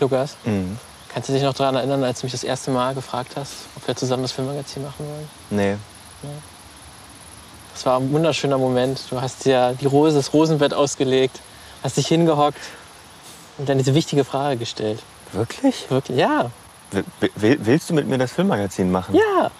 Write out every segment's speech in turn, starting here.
Lukas, Mhm. kannst du dich noch daran erinnern, als du mich das erste Mal gefragt hast, ob wir zusammen das Filmmagazin machen wollen? Nee. Das war ein wunderschöner Moment. Du hast dir die Rose, das Rosenbett ausgelegt, hast dich hingehockt und dann diese wichtige Frage gestellt. Wirklich? Wirklich? Ja. Will, willst du mit mir das Filmmagazin machen? Ja.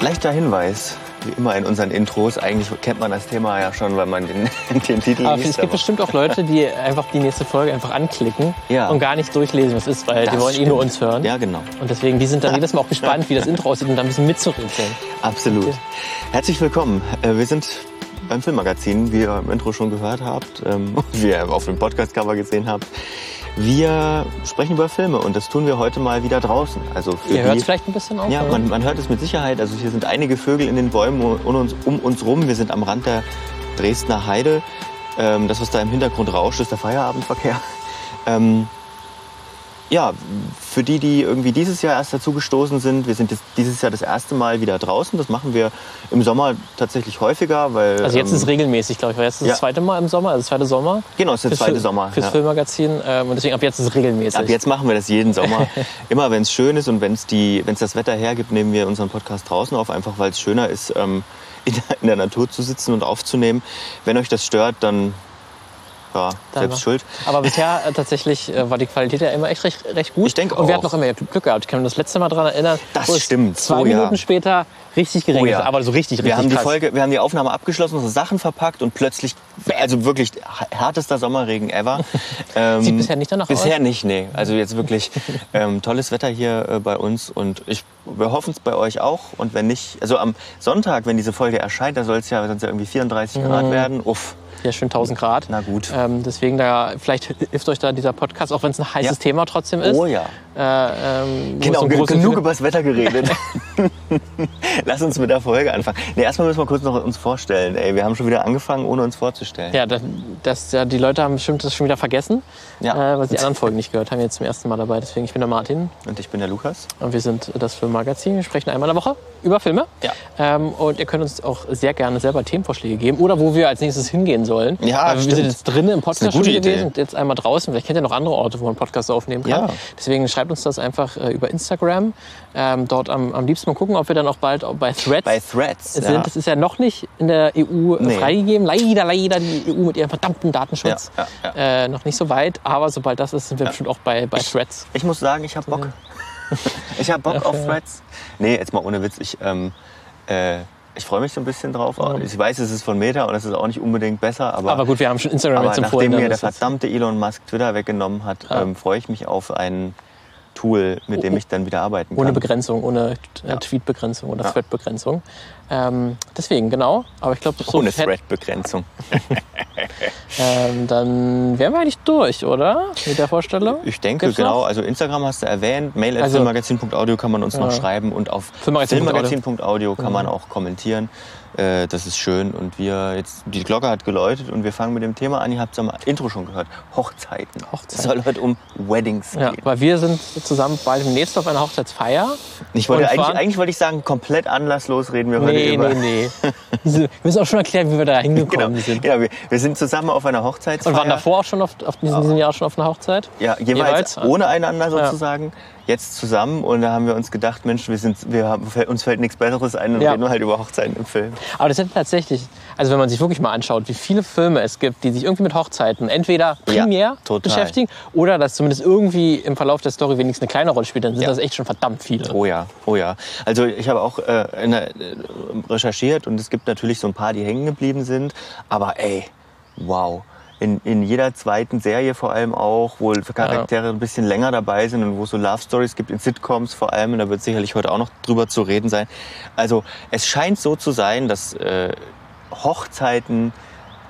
Leichter Hinweis, wie immer in unseren Intros. Eigentlich kennt man das Thema ja schon, weil man den, den Titel Aber liest. es gibt bestimmt auch Leute, die einfach die nächste Folge einfach anklicken Ja. und gar nicht durchlesen, was ist, weil die Das wollen eh nur stimmt. uns hören. Ja, genau. Und deswegen, die sind dann jedes Mal auch gespannt, wie das Intro aussieht und dann ein bisschen mitzurätseln. Absolut. Okay. Herzlich willkommen. Äh, Wir sind beim Filmmagazin, wie ihr im Intro schon gehört habt, ähm, wie ihr auf dem Podcast-Cover gesehen habt. Wir sprechen über Filme und das tun wir heute mal wieder draußen. Also für Ihr hört es vielleicht ein bisschen auf. Ja, man, man hört es mit Sicherheit. Also hier sind einige Vögel in den Bäumen um uns, um uns rum. Wir sind am Rand der Dresdner Heide. Ähm, das, was da im Hintergrund rauscht, ist der Feierabendverkehr. Ähm, ja, für die, die irgendwie dieses Jahr erst dazu gestoßen sind, wir sind jetzt dieses Jahr das erste Mal wieder draußen. Das machen wir im Sommer tatsächlich häufiger, weil also jetzt ähm, ist es regelmäßig, glaube ich, weil jetzt ist ja. das zweite Mal im Sommer, also das zweite Sommer. genau, es ist der zweite Fil- Sommer. Fürs ja. Filmmagazin. Ähm, und deswegen ab jetzt ist es regelmäßig. Ab jetzt machen wir das jeden Sommer. Immer wenn es schön ist und wenn es das Wetter hergibt, nehmen wir unseren Podcast draußen auf, einfach weil es schöner ist, ähm, in, der, in der Natur zu sitzen und aufzunehmen. Wenn euch das stört, dann ja, selbst schuld. Aber bisher äh, tatsächlich äh, war die Qualität ja immer echt recht, recht gut. Ich denke Und wir auch. hatten auch immer Glück gehabt. Ich kann mich das letzte Mal daran erinnern. Das wo es stimmt. Zwei Oh ja. Minuten später richtig geregnet hat. Aber so richtig, richtig wir haben die krass. Folge, wir haben die Aufnahme abgeschlossen, unsere Sachen verpackt und plötzlich, also wirklich härtester Sommerregen ever. Ähm, Sieht bisher nicht danach Bisher aus? nicht, nee. Also jetzt wirklich ähm, tolles Wetter hier äh, bei uns und ich, wir hoffen es bei euch auch. Und wenn nicht, also am Sonntag, wenn diese Folge erscheint, da soll es ja, ja irgendwie 34 Grad Mhm. werden. Uff, Ja, schön 1000 Grad. na gut. Ähm, deswegen da, vielleicht hilft euch da dieser Podcast, auch wenn es ein heißes Ja. Thema trotzdem ist. Oh ja. Äh, ähm, Genau, genug Fil- über das Wetter geredet. Lass uns mit der Folge anfangen. Nee, erstmal müssen wir kurz noch uns vorstellen. Ey, wir haben schon wieder angefangen, ohne uns vorzustellen. Ja, das, das, ja, die Leute haben bestimmt das schon wieder vergessen, Ja. äh, weil sie die anderen Folgen nicht gehört haben. Jetzt zum ersten Mal dabei. Deswegen, ich bin der Martin Und ich bin der Lukas. und wir sind das Filmmagazin. Wir sprechen einmal in der Woche über Filme. Ja. Ähm, und ihr könnt uns auch sehr gerne selber Themenvorschläge geben oder wo wir als nächstes hingehen sollen. Ja, Weil wir stimmt. sind jetzt drinnen im Podcast schon gewesen Idee. und jetzt einmal draußen. Vielleicht kennt ihr noch andere Orte, wo man Podcasts aufnehmen kann. Ja. Deswegen schreibt uns das einfach äh, über Instagram. Ähm, dort am, am liebsten mal gucken, ob wir dann auch bald bei Threads Bei Threads. sind. ja. Das ist ja noch nicht in der EU Nee. freigegeben. Leider, leider die EU mit ihrem verdammten Datenschutz. Ja, Äh, noch nicht so weit, aber sobald das ist, sind wir bestimmt auch bei, bei Threads. Ich muss sagen, ich habe Bock. ich habe Bock auf Threads. Nee, jetzt mal ohne Witz. Ich, ähm, äh, ich freue mich so ein bisschen drauf. Ich weiß, es ist von Meta und es ist auch nicht unbedingt besser, aber, Aber gut, wir haben schon Instagram jetzt empfohlen. nachdem mir der verdammte Elon Musk Twitter weggenommen hat, Ja. ähm, freue ich mich auf ein Tool, mit dem ich dann wieder arbeiten kann. Ohne Begrenzung, ohne Ja. Tweet-Begrenzung oder. Thread-Begrenzung. Ähm, deswegen, genau. Aber ich glaube, so Ohne Thread-Begrenzung. Ähm, dann wären wir eigentlich durch, oder? Mit der Vorstellung? Ich denke, Gibt's noch? genau. Also Instagram hast du erwähnt. Mail at Also- filmmagazin.audio kann man uns noch Ja. schreiben und auf Filmmagazin.audio. filmmagazin.audio kann man auch kommentieren. Äh, Das ist schön. Und wir jetzt, die Glocke hat geläutet und wir fangen mit dem Thema an. Ihr habt es am Intro schon gehört. Hochzeiten. Hochzeiten. Es soll heute um Weddings Ja, gehen. weil wir sind zusammen bald demnächst auf einer Hochzeitsfeier. Ich wollte eigentlich, eigentlich wollte ich sagen, komplett anlasslos reden wir heute Nee, über. nee, nee. Wir müssen auch schon erklären, wie wir da hingekommen Genau, sind. genau wir, wir sind zusammen auf einer Hochzeitsfeier. Und waren davor auch schon auf, auf diesem, diesem Jahr schon auf einer Hochzeit? Ja, jeweils, Jeweils? ohne einander sozusagen. Jetzt zusammen und da haben wir uns gedacht, Mensch, wir sind, wir haben, uns fällt nichts Besseres ein und Ja. reden halt über Hochzeiten im Film. Aber das sind tatsächlich, also wenn man sich wirklich mal anschaut, wie viele Filme es gibt, die sich irgendwie mit Hochzeiten entweder Ja, primär total. beschäftigen oder das zumindest irgendwie im Verlauf der Story wenigstens eine kleine Rolle spielt, dann sind Ja. das echt schon verdammt viele. Oh ja, oh ja. Also ich habe auch äh, der, äh, recherchiert und es gibt natürlich so ein paar, die hängen geblieben sind. Aber ey, wow. In, in jeder zweiten Serie vor allem auch, wo Charaktere ein bisschen länger dabei sind und wo es so Love Stories gibt, in Sitcoms vor allem, und da wird sicherlich heute auch noch drüber zu reden sein. Also es scheint so zu sein, dass äh, Hochzeiten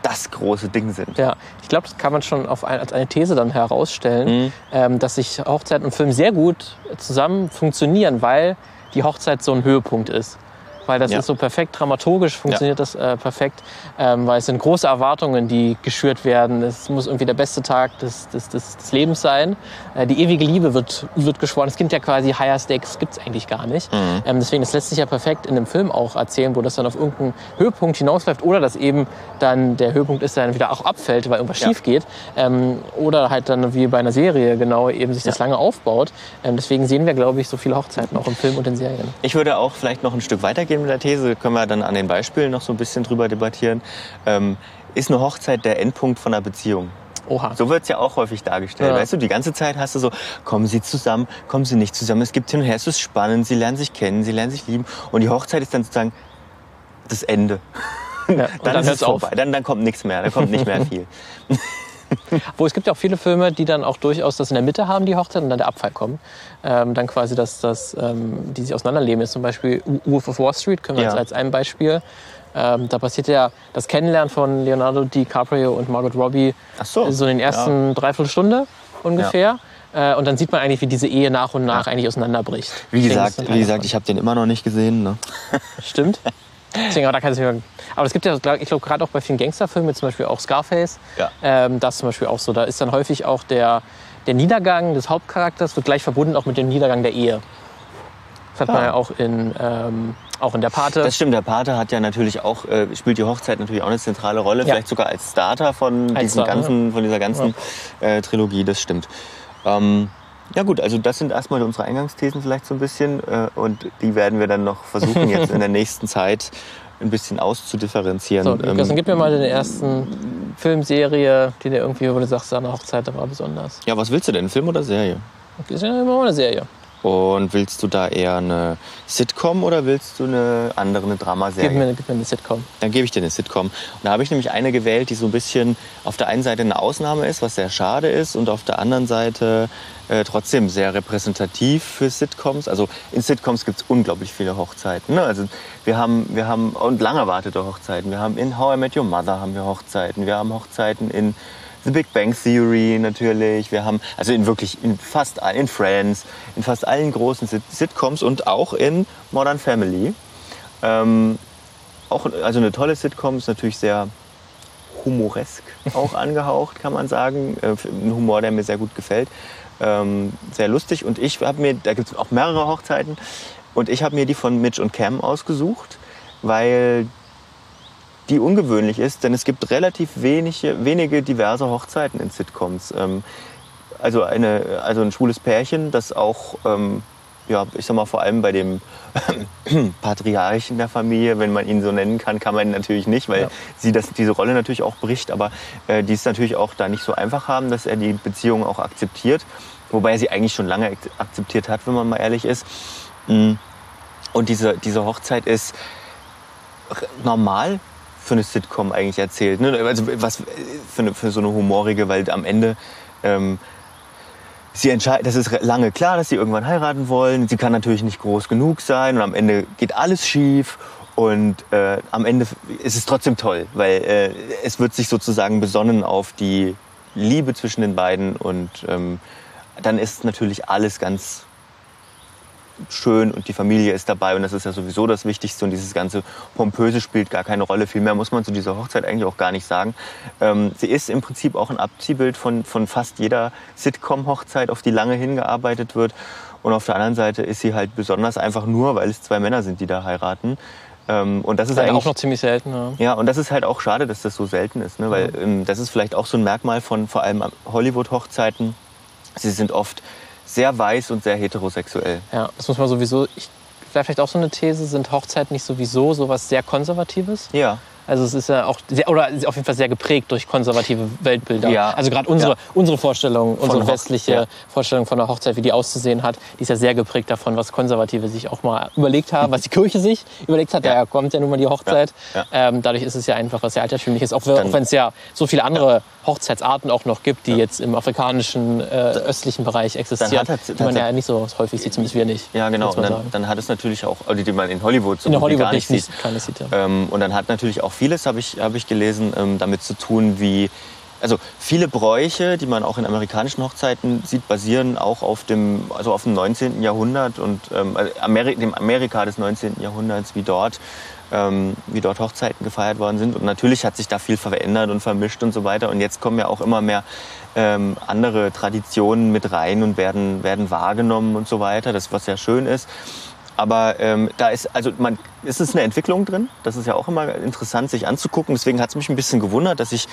das große Ding sind. Ja, ich glaube, das kann man schon auf ein, als eine These dann herausstellen, Mhm. ähm, dass sich Hochzeit und Film sehr gut zusammen funktionieren, weil die Hochzeit so ein Höhepunkt ist. Weil das Ja. ist so perfekt dramaturgisch, funktioniert das äh, perfekt, ähm, weil es sind große Erwartungen, die geschürt werden. Es muss irgendwie der beste Tag des, des, des, des Lebens sein. Äh, die ewige Liebe wird, wird geschworen. Es gibt ja quasi Higher Stakes, gibt es eigentlich gar nicht. Mhm. Ähm, deswegen, das lässt sich ja perfekt in einem Film auch erzählen, wo das dann auf irgendeinen Höhepunkt hinausläuft oder dass eben dann der Höhepunkt ist, der dann wieder auch abfällt, weil irgendwas Ja. schief geht. Ähm, oder halt dann wie bei einer Serie genau eben sich das lange aufbaut. Ähm, deswegen sehen wir, glaube ich, so viele Hochzeiten auch im Film und in Serien. Ich würde auch vielleicht noch ein Stück weitergehen mit der These, können wir dann an den Beispielen noch so ein bisschen drüber debattieren. Ähm, ist eine Hochzeit der Endpunkt von einer Beziehung? Oha. So wird es ja auch häufig dargestellt. Ja. Weißt du, die ganze Zeit hast du so, kommen sie zusammen, kommen sie nicht zusammen. Es gibt hin und her, es ist spannend, sie lernen sich kennen, sie lernen sich lieben. Und die Hochzeit ist dann sozusagen das Ende. Ja, Dann, dann, ist es hört's auf. vorbei. Dann, dann kommt nichts mehr, dann kommt nicht mehr viel. Wo es gibt ja auch viele Filme, die dann auch durchaus das in der Mitte haben, die Hochzeit, und dann der Abfall kommt. Ähm, dann quasi, dass, dass ähm, die sich auseinanderleben. Ist zum Beispiel Wolf of Wall Street, können wir Ja. als ein Beispiel. Ähm, da passiert ja das Kennenlernen von Leonardo DiCaprio und Margot Robbie Ach so. so in den ersten Dreiviertelstunde ungefähr. Äh, und dann sieht man eigentlich, wie diese Ehe nach und nach eigentlich auseinanderbricht. Wie gesagt, das wie gesagt, ich habe den immer noch nicht gesehen. Ne? Stimmt. Deswegen, aber da kann es nicht Aber es gibt ja, ich glaube, gerade auch bei vielen Gangsterfilmen, zum Beispiel auch Scarface, Ja. ähm, das zum Beispiel auch so. Da ist dann häufig auch der, der Niedergang des Hauptcharakters wird gleich verbunden auch mit dem Niedergang der Ehe. Das hat man Ah. ja auch in, ähm, auch in der Pate. Das stimmt, der Pate hat ja natürlich auch, äh, spielt die Hochzeit natürlich auch eine zentrale Rolle, Ja. vielleicht sogar als Starter von, Als Starter, ganzen, von dieser ganzen äh, Trilogie, das stimmt. Ähm, ja gut, also das sind erstmal unsere Eingangsthesen vielleicht so ein bisschen äh, und die werden wir dann noch versuchen jetzt in der nächsten Zeit ein bisschen auszudifferenzieren. so, Lukas, Ähm, dann gib mir mal den ersten Filmserie, die dir irgendwie, wo du sagst, deine Hochzeit da war besonders. ja, was willst du denn, Film oder Serie? Das ist ja immer mal eine Serie. Und willst du da eher eine Sitcom oder willst du eine andere, eine Dramaserie? Gib mir, gib mir eine Sitcom. Dann gebe ich dir eine Sitcom. Und da habe ich nämlich eine gewählt, die so ein bisschen auf der einen Seite eine Ausnahme ist, was sehr schade ist, und auf der anderen Seite äh, trotzdem sehr repräsentativ für Sitcoms. Also in Sitcoms gibt es unglaublich viele Hochzeiten. Ne? Also wir haben, wir haben und lang erwartete Hochzeiten. Wir haben in How I Met Your Mother haben wir Hochzeiten. Wir haben Hochzeiten in The Big Bang Theory natürlich. Wir haben also in wirklich in fast allen, in Friends, in fast allen großen Sit Sitcoms und auch in Modern Family. Ähm, auch also eine tolle Sitcom ist natürlich sehr humoresk auch angehaucht, kann man sagen. Äh, Ein Humor, der mir sehr gut gefällt. Ähm, sehr lustig. Und ich habe mir, da gibt es auch mehrere Hochzeiten, und ich habe mir die von Mitch und Cam ausgesucht, weil die ungewöhnlich ist, denn es gibt relativ wenige, wenige diverse Hochzeiten in Sitcoms. Ähm, also, eine, also ein schwules Pärchen, das auch, ähm, ja, ich sag mal, vor allem bei dem Patriarchen der Familie, wenn man ihn so nennen kann, kann man ihn natürlich nicht, weil Ja. sie das, diese Rolle natürlich auch bricht, aber äh, die es natürlich auch da nicht so einfach haben, dass er die Beziehung auch akzeptiert, wobei er sie eigentlich schon lange ak- akzeptiert hat, wenn man mal ehrlich ist. Mm. Und diese, diese Hochzeit ist normal für eine Sitcom eigentlich erzählt. Ne? Also was für, eine, für so eine humorige, weil am Ende ähm, sie entscheiden, das ist lange klar, dass sie irgendwann heiraten wollen. Sie kann natürlich nicht groß genug sein und am Ende geht alles schief. Und äh, am Ende ist es trotzdem toll, weil äh, es wird sich sozusagen besonnen auf die Liebe zwischen den beiden und ähm, dann ist natürlich alles ganz schön und die Familie ist dabei und das ist ja sowieso das Wichtigste und dieses ganze Pompöse spielt gar keine Rolle. Viel mehr muss man zu dieser Hochzeit eigentlich auch gar nicht sagen. Ähm, sie ist im Prinzip auch ein Abziehbild von, von fast jeder Sitcom-Hochzeit, auf die lange hingearbeitet wird. Und auf der anderen Seite ist sie halt besonders einfach nur, weil es zwei Männer sind, die da heiraten. Ähm, und das ist eigentlich auch noch ziemlich selten. Ja. ja, und das ist halt auch schade, dass das so selten ist, ne? weil ähm, das ist vielleicht auch so ein Merkmal von vor allem Hollywood-Hochzeiten. Sie sind oft sehr weiß und sehr heterosexuell. Ja, das muss man sowieso. Ich, wäre vielleicht auch so eine These, sind Hochzeiten nicht sowieso sowas sehr Konservatives? Ja, Also es ist ja auch sehr, oder auf jeden Fall sehr geprägt durch konservative Weltbilder. Ja. Also gerade unsere, Ja. unsere Vorstellung, unsere Hoch- westliche ja. Vorstellung von der Hochzeit, wie die auszusehen hat, die ist ja sehr geprägt davon, was Konservative sich auch mal überlegt haben, was die Kirche sich überlegt hat. Ja. Daher kommt ja nun mal die Hochzeit. Ähm, dadurch ist es ja einfach was sehr altertümliches, auch, auch wenn es ja so viele andere Hochzeitsarten auch noch gibt, die jetzt im afrikanischen, äh, östlichen Bereich existieren, hat die man ja nicht so häufig sieht, zumindest wir nicht. ja genau. Und dann, dann hat es natürlich auch, oder die man in Hollywood so In Hollywood gar nicht nicht, sieht. keine sieht. Ja. Ähm, und dann hat natürlich auch vieles, habe ich, hab ich gelesen, ähm, damit zu tun, wie also viele Bräuche, die man auch in amerikanischen Hochzeiten sieht, basieren auch auf dem, also auf dem 19. Jahrhundert und ähm, also Ameri dem Amerika des 19. Jahrhunderts, wie dort, ähm, wie dort Hochzeiten gefeiert worden sind. Und natürlich hat sich da viel verändert und vermischt und so weiter. Und jetzt kommen ja auch immer mehr ähm, andere Traditionen mit rein und werden, werden wahrgenommen und so weiter, das was ja schön ist. Aber ähm, da ist, also man, ist es eine Entwicklung drin. Das ist ja auch immer interessant, sich anzugucken. Deswegen hat es mich ein bisschen gewundert, dass ich,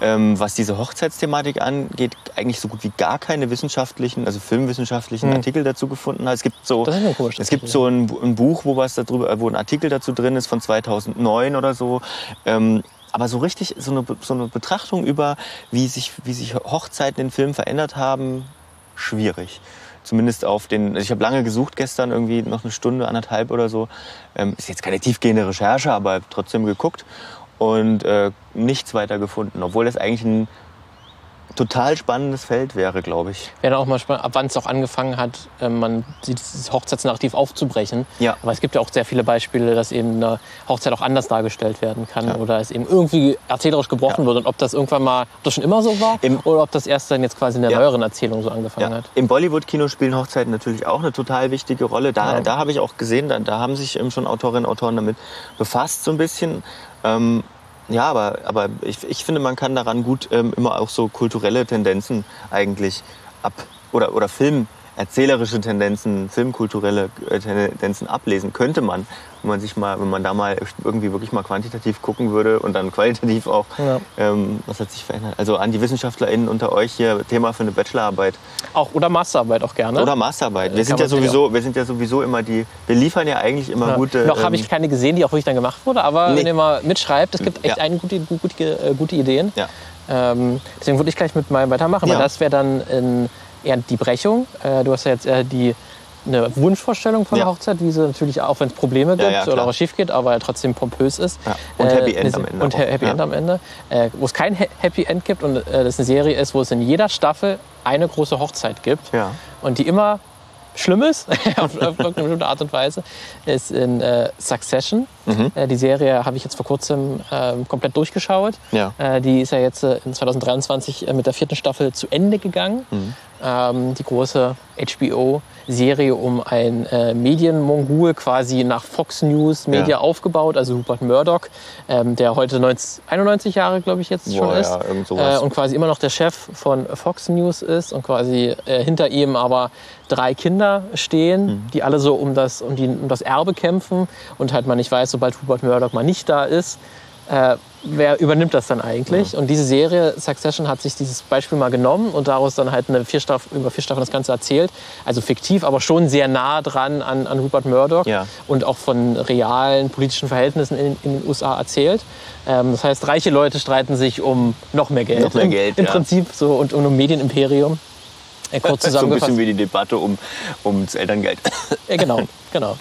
ähm, was diese Hochzeitsthematik angeht, eigentlich so gut wie gar keine wissenschaftlichen, also filmwissenschaftlichen Hm. Artikel dazu gefunden habe. Es gibt so, komisch, es gibt so ein, ein Buch, wo was darüber, wo ein Artikel dazu drin ist von 2009 oder so. Ähm, aber so richtig so eine, so eine Betrachtung über, wie sich, wie sich Hochzeiten in Filmen verändert haben, schwierig. Zumindest auf den, also ich habe lange gesucht gestern, irgendwie noch eine Stunde, anderthalb oder so. Ähm, ist jetzt keine tiefgehende Recherche, aber trotzdem geguckt und äh, nichts weiter gefunden. Obwohl das eigentlich ein total spannendes Feld wäre, glaube ich. Wäre auch mal spannend, ab wann es auch angefangen hat, äh, man dieses Hochzeitsnarrativ aufzubrechen. Ja. Aber es gibt ja auch sehr viele Beispiele, dass eben eine Hochzeit auch anders dargestellt werden kann Ja. oder es eben irgendwie erzählerisch gebrochen Ja. wird. Und ob das irgendwann mal, ob das schon immer so war Im- oder ob das erst dann jetzt quasi in der Ja. neueren Erzählung so angefangen Ja. hat. Im Bollywood-Kino spielen Hochzeiten natürlich auch eine total wichtige Rolle. Da, Ja. da habe ich auch gesehen, da, da haben sich eben schon Autorinnen und Autoren damit befasst, so ein bisschen. Ähm, ja, aber, aber ich, ich finde, man kann daran gut ähm, immer auch so kulturelle Tendenzen eigentlich ab oder, oder Film, erzählerische Tendenzen, filmkulturelle äh, Tendenzen ablesen könnte man, wenn man sich mal, wenn man da mal irgendwie wirklich mal quantitativ gucken würde und dann qualitativ auch, Ja. ähm, was hat sich verändert. Also an die WissenschaftlerInnen unter euch hier Thema für eine Bachelorarbeit Auch, oder Masterarbeit auch gerne. oder Masterarbeit. Wir Kann sind ja sowieso, wir sind ja sowieso immer die, wir liefern ja eigentlich immer Ja. gute. Noch habe ähm, ich keine gesehen, die auch wirklich dann gemacht wurde, aber Nee. wenn ihr mal mitschreibt, es gibt echt Ja. einige gute, gute, äh, gute Ideen. Ja. Ähm, deswegen würde ich gleich mit meinem weitermachen, weil das wäre dann in, eher die Brechung. Äh, du hast ja jetzt eher die eine Wunschvorstellung von Ja. der Hochzeit, die so natürlich auch, wenn es Probleme gibt ja, oder klar. was schief geht, aber trotzdem pompös ist. Ja. Und Äh, Happy End eine- am Ende Und. Happy Ja. End am Ende. Äh, wo es kein Ha- Happy End gibt und äh, das eine Serie ist, wo es in jeder Staffel eine große Hochzeit gibt Ja. und die immer schlimm ist, auf, auf irgendeine bestimmte Art und Weise, ist in äh, Succession. Mhm. Äh, die Serie habe ich jetzt vor kurzem ähm, komplett durchgeschaut. Ja. Äh, die ist ja jetzt äh, in 2023 äh, mit der vierten Staffel zu Ende gegangen. Mhm. Ähm, die große HBO-Serie um ein äh, Medienmongol, quasi nach Fox News Media Ja. aufgebaut, also Rupert Murdoch, ähm, der heute 90, 91 Jahre, glaube ich, jetzt schon Boah, ist. ja. Äh, und quasi immer noch der Chef von Fox News ist und quasi äh, hinter ihm aber drei Kinder stehen, Mhm. die alle so um das, um, die, um das Erbe kämpfen und halt man nicht weiß, sobald Rupert Murdoch mal nicht da ist, äh, wer übernimmt das dann eigentlich? Und diese Serie Succession hat sich dieses Beispiel mal genommen und daraus dann halt eine vier Staff über vier Staffeln das Ganze erzählt. Also fiktiv, aber schon sehr nah dran an, an Rupert Murdoch Ja. und auch von realen politischen Verhältnissen in, in den USA erzählt. Ähm, das heißt, reiche Leute streiten sich um noch mehr Geld. Noch mehr Im, Geld, Im ja. Prinzip so und um ein Medienimperium. Äh, kurz so ein bisschen zusammengefasst. wie die Debatte um, ums Elterngeld. ja, genau, genau.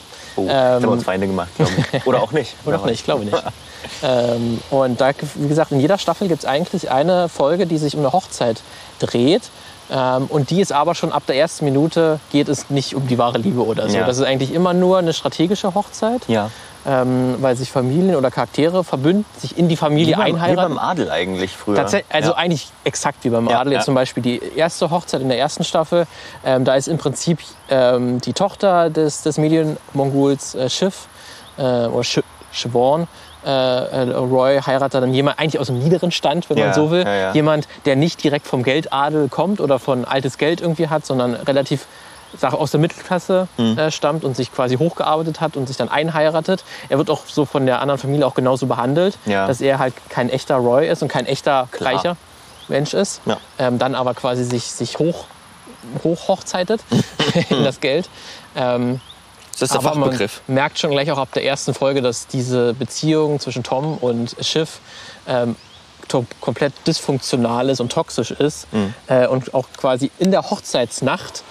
Oh, Ähm, haben wir uns Feinde gemacht, glaube ich. Oder auch nicht. Oder auch nicht, ich glaube nicht. ähm, und da, wie gesagt, in jeder Staffel gibt es eigentlich eine Folge, die sich um eine Hochzeit dreht. Ähm, und die ist aber schon ab der ersten Minute geht es nicht um die wahre Liebe oder so. Ja. Das ist eigentlich immer nur eine strategische Hochzeit, Ja. Ähm, weil sich Familien oder Charaktere verbünden, sich in die Familie Wie beim, wie einheiraten. beim Adel eigentlich früher. Tatsächlich, also ja. eigentlich exakt wie beim Adel. Jetzt ja. zum Beispiel die erste Hochzeit in der ersten Staffel. Ähm, da ist im Prinzip ähm, die Tochter des, des Medienmongols äh, Schiff äh, oder Sh Siobhan, äh, äh, Roy heiratet dann jemand eigentlich aus dem niederen Stand, wenn Ja, man so will. ja, ja. Jemand, der nicht direkt vom Geldadel kommt oder von altes Geld irgendwie hat, sondern relativ sag, aus der Mittelklasse Hm. äh, stammt und sich quasi hochgearbeitet hat und sich dann einheiratet. Er wird auch so von der anderen Familie auch genauso behandelt, Ja. dass er halt kein echter Roy ist und kein echter Klar. reicher Mensch ist. Ja. Ähm, dann aber quasi sich, sich hoch, hochhochzeitet in das Geld. Ähm, Das ist der aber Fachbegriff. man merkt schon gleich auch ab der ersten Folge, dass diese Beziehung zwischen Tom und Schiff ähm, komplett dysfunktional ist und toxisch ist. Mhm. Äh, und auch quasi in der Hochzeitsnacht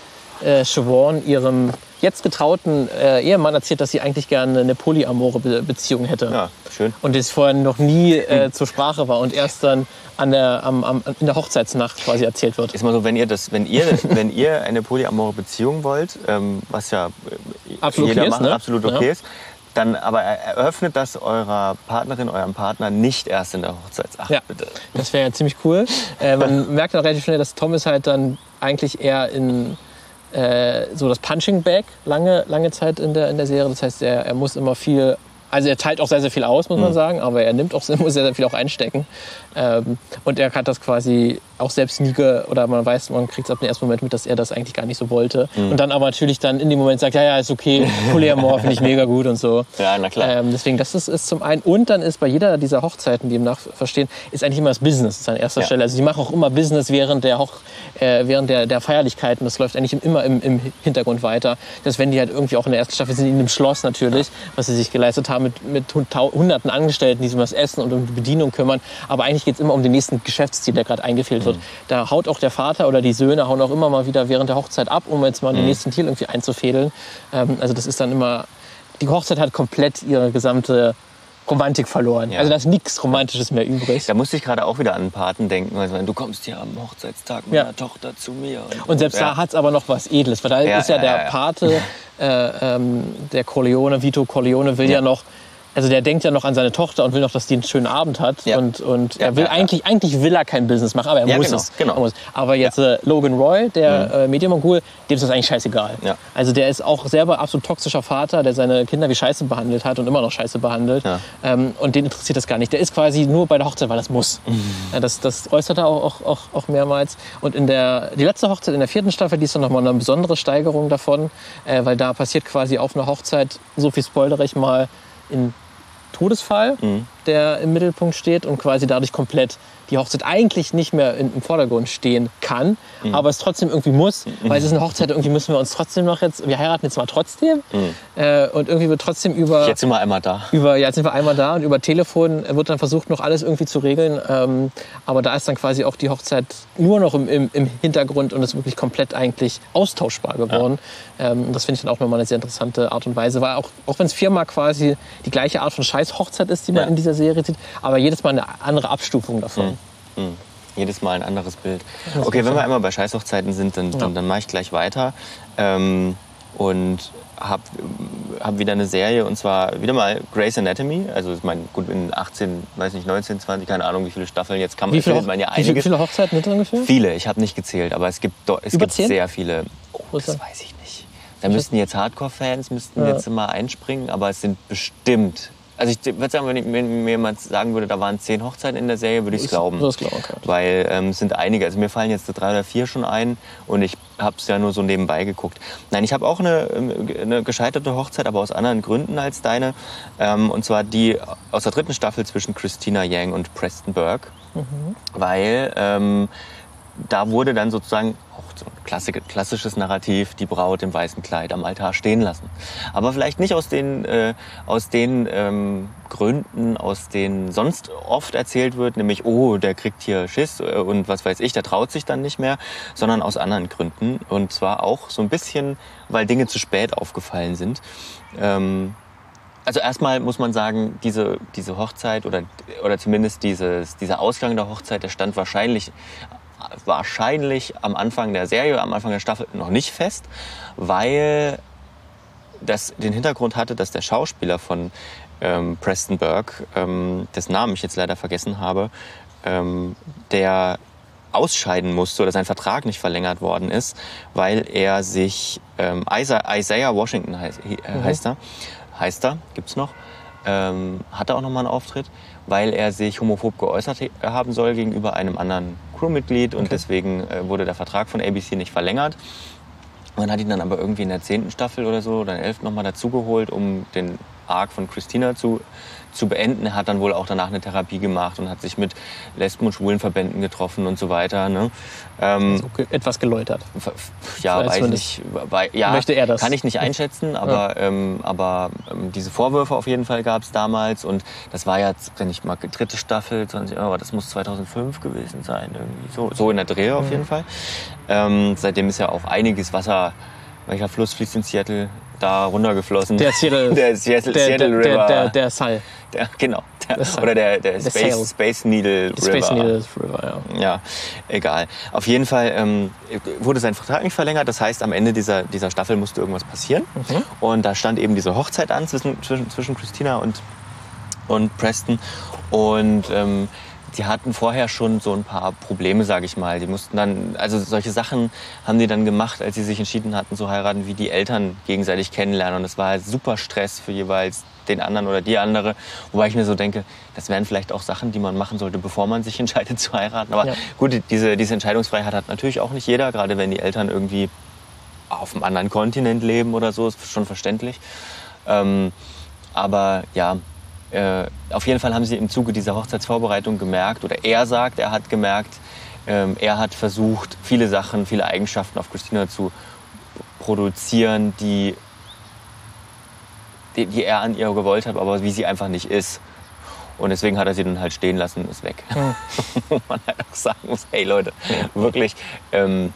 äh, Siobhan ihrem jetzt getrauten äh, Ehemann erzählt, dass sie eigentlich gerne eine polyamore Be Beziehung hätte. Ja, schön. Und das vorher noch nie äh, zur Sprache war und erst dann an der, am, am, in der Hochzeitsnacht quasi erzählt wird. Ist mal so, wenn ihr das, wenn ihr, wenn ihr eine polyamore Beziehung wollt, ähm, was ja äh, Absolut jeder okay ist, macht, ne? absolut okay Ja. ist, Dann aber eröffnet das eurer Partnerin, eurem Partner nicht erst in der Hochzeitsnacht, Ja. bitte. Das wäre ja ziemlich cool. Äh, man merkt dann relativ schnell, dass Tom ist halt dann eigentlich eher in äh, so das Punching Bag lange, lange Zeit in der, in der Serie. Das heißt, er, er muss immer viel, also er teilt auch sehr, sehr viel aus, muss man sagen, aber er nimmt auch sehr, muss sehr, sehr viel auch einstecken. Ähm, und er hat das quasi auch selbst nie, oder man weiß, man kriegt es ab dem ersten Moment mit, dass er das eigentlich gar nicht so wollte. Und dann aber natürlich dann in dem Moment sagt, ja, ja, ist okay, Polyamor finde ich mega gut und so. Ja, na klar. Ähm, deswegen, das ist, ist zum einen. Und dann ist bei jeder dieser Hochzeiten, die im Nachverstehen, ist eigentlich immer das Business das an erster Ja. Stelle. Also die machen auch immer Business während der Hoch, äh, während der, der Feierlichkeiten. Das läuft eigentlich immer im, im Hintergrund weiter. Dass wenn die halt irgendwie auch in der ersten Staffel sind, in einem Schloss natürlich, was sie sich geleistet haben mit, mit hunderten Angestellten, die sich um das Essen und um die Bedienung kümmern. Aber eigentlich geht es immer um den nächsten Geschäftsziel, der gerade eingefehlt wird. Da haut auch der Vater oder die Söhne hauen auch immer mal wieder während der Hochzeit ab, um jetzt mal den nächsten Deal irgendwie einzufädeln. Ähm, also das ist dann immer die Hochzeit hat komplett ihre gesamte Romantik verloren. Ja. Also da ist nichts Romantisches mehr übrig. Da musste ich gerade auch wieder an einen Paten denken. meine, du kommst ja am Hochzeitstag meiner Ja. Tochter zu mir. Und selbst ja. da hat es aber noch was Edles, weil da ist ja, der. Pate, äh, ähm, der Corleone, Vito Corleone, will. Ja. noch, also der denkt ja noch an seine Tochter und will noch, dass die einen schönen Abend hat. Ja. Und, und Ja, er will ja, eigentlich, eigentlich will er kein Business machen, aber er muss genau, es. genau. Muss. Aber jetzt äh, Logan Roy, der äh, Medienmongol, dem ist das eigentlich scheißegal. Ja. Also der ist auch selber absolut toxischer Vater, der seine Kinder wie Scheiße behandelt hat und immer noch Scheiße behandelt. Ja. Ähm, und den interessiert das gar nicht. Der ist quasi nur bei der Hochzeit, weil das muss. Ja, das, das äußert er auch, auch, auch, auch mehrmals. Und in der die letzte Hochzeit in der vierten Staffel, die ist dann nochmal eine besondere Steigerung davon, äh, weil da passiert quasi auf einer Hochzeit, so viel spoilere ich mal, ein Todesfall, der im Mittelpunkt steht und quasi dadurch komplett die Hochzeit eigentlich nicht mehr in, im Vordergrund stehen kann, aber es trotzdem irgendwie muss, weil es ist eine Hochzeit, irgendwie müssen wir uns trotzdem noch jetzt, wir heiraten jetzt mal trotzdem äh, und irgendwie wird trotzdem über Jetzt sind wir einmal da. über, ja, jetzt sind wir einmal da und über Telefon wird dann versucht, noch alles irgendwie zu regeln. Ähm, aber da ist dann quasi auch die Hochzeit nur noch im, im, im Hintergrund und ist wirklich komplett eigentlich austauschbar geworden. Ähm, und das finde ich dann auch nochmal eine sehr interessante Art und Weise, weil auch, auch wenn es viermal quasi die gleiche Art von Scheiß-Hochzeit ist, die man Ja. in dieser Serie sieht, aber jedes Mal eine andere Abstufung davon. Jedes Mal ein anderes Bild. Okay, wenn wir einmal bei Scheißhochzeiten sind, dann, dann, dann mache ich gleich weiter. Ähm, und habe hab wieder eine Serie und zwar wieder mal Grey's Anatomy. Also ich meine, gut, in 18, weiß nicht, 19, 20, keine Ahnung, wie viele Staffeln jetzt kann man, Wie viele, man ja wie viele, Hochzeiten sind ungefähr? Viele, ich habe nicht gezählt, aber es gibt, es Über gibt sehr viele. Oh, das weiß ich nicht. Da müssten jetzt Hardcore-Fans müssten Ja. jetzt mal einspringen, aber es sind bestimmt. Also ich würde sagen, wenn, ich, wenn mir jemand sagen würde, da waren zehn Hochzeiten in der Serie, würde ich es glauben. Das glauben, okay. Weil ähm, es sind einige. Also mir fallen jetzt drei oder vier schon ein und ich habe es ja nur so nebenbei geguckt. Nein, ich habe auch eine, ähm, eine gescheiterte Hochzeit, aber aus anderen Gründen als deine. Ähm, und zwar die aus der dritten Staffel zwischen Christina Yang und Preston Burke. Weil ähm, da wurde dann sozusagen auch so ein klassik- klassisches Narrativ, die Braut im weißen Kleid am Altar stehen lassen. Aber vielleicht nicht aus den, äh, aus den ähm, Gründen, aus denen sonst oft erzählt wird, nämlich, oh, der kriegt hier Schiss äh, und was weiß ich, der traut sich dann nicht mehr, sondern aus anderen Gründen. Und zwar auch so ein bisschen, weil Dinge zu spät aufgefallen sind. Ähm, also erstmal muss man sagen, diese, diese Hochzeit oder, oder zumindest dieses, dieser Ausgang der Hochzeit, der stand wahrscheinlich, wahrscheinlich am Anfang der Serie, am Anfang der Staffel noch nicht fest, weil das den Hintergrund hatte, dass der Schauspieler von ähm, Preston Burke, ähm, dessen Namen ich jetzt leider vergessen habe, ähm, der ausscheiden musste oder sein Vertrag nicht verlängert worden ist, weil er sich ähm, Isa- Isaiah Washington heißt, äh, heißt er, heißt er, gibt's noch, ähm, hat er auch noch mal einen Auftritt, weil er sich homophob geäußert haben soll gegenüber einem anderen Crewmitglied und deswegen äh, wurde der Vertrag von ABC nicht verlängert. Man hat ihn dann aber irgendwie in der zehnten Staffel oder so oder in der elften nochmal dazugeholt, um den Arc von Christina zu, zu beenden. Er hat dann wohl auch danach eine Therapie gemacht und hat sich mit Lesben- und Schwulenverbänden getroffen und so weiter. Ne? Ähm, So ge- etwas geläutert. Ja, weiß nicht. Ja, Möchte er das? Kann ich nicht einschätzen, aber, ähm, aber ähm, diese Vorwürfe auf jeden Fall gab es damals. Und das war jetzt, wenn ich mal dritte Staffel, 20, aber das muss 2005 gewesen sein. Irgendwie. So, so in der Dreh auf jeden Fall. Ähm, seitdem ist ja auch einiges Wasser, welcher Fluss fließt in Seattle, da runtergeflossen. Der Seattle, der Seattle, der, Seattle der, River. der, der, der Sal. Der, genau, Oder der, der Space, Space Needle River. Space Needle River, ja. Ja, egal. Auf jeden Fall ähm, wurde sein Vertrag nicht verlängert. Das heißt, am Ende dieser, dieser Staffel musste irgendwas passieren. Mhm. Und da stand eben diese Hochzeit an zwischen, zwischen, zwischen Christina und, und Preston. Und ähm, die hatten vorher schon so ein paar Probleme, sage ich mal. Die mussten dann, also solche Sachen haben die dann gemacht, als sie sich entschieden hatten zu heiraten, wie die Eltern gegenseitig kennenlernen. Und das war halt super Stress für jeweils den anderen oder die andere. Wobei ich mir so denke, das wären vielleicht auch Sachen, die man machen sollte, bevor man sich entscheidet zu heiraten. Aber ja. gut, diese, diese Entscheidungsfreiheit hat natürlich auch nicht jeder, gerade wenn die Eltern irgendwie auf einem anderen Kontinent leben oder so, ist schon verständlich. Ähm, aber ja, äh, auf jeden Fall haben sie im Zuge dieser Hochzeitsvorbereitung gemerkt, oder er sagt, er hat gemerkt, ähm, er hat versucht, viele Sachen, viele Eigenschaften auf Christina zu produzieren, die, die, die er an ihr gewollt hat, aber wie sie einfach nicht ist. Und deswegen hat er sie dann halt stehen lassen und ist weg. Mhm. Wo man halt auch sagen muss, hey Leute, wirklich, ähm,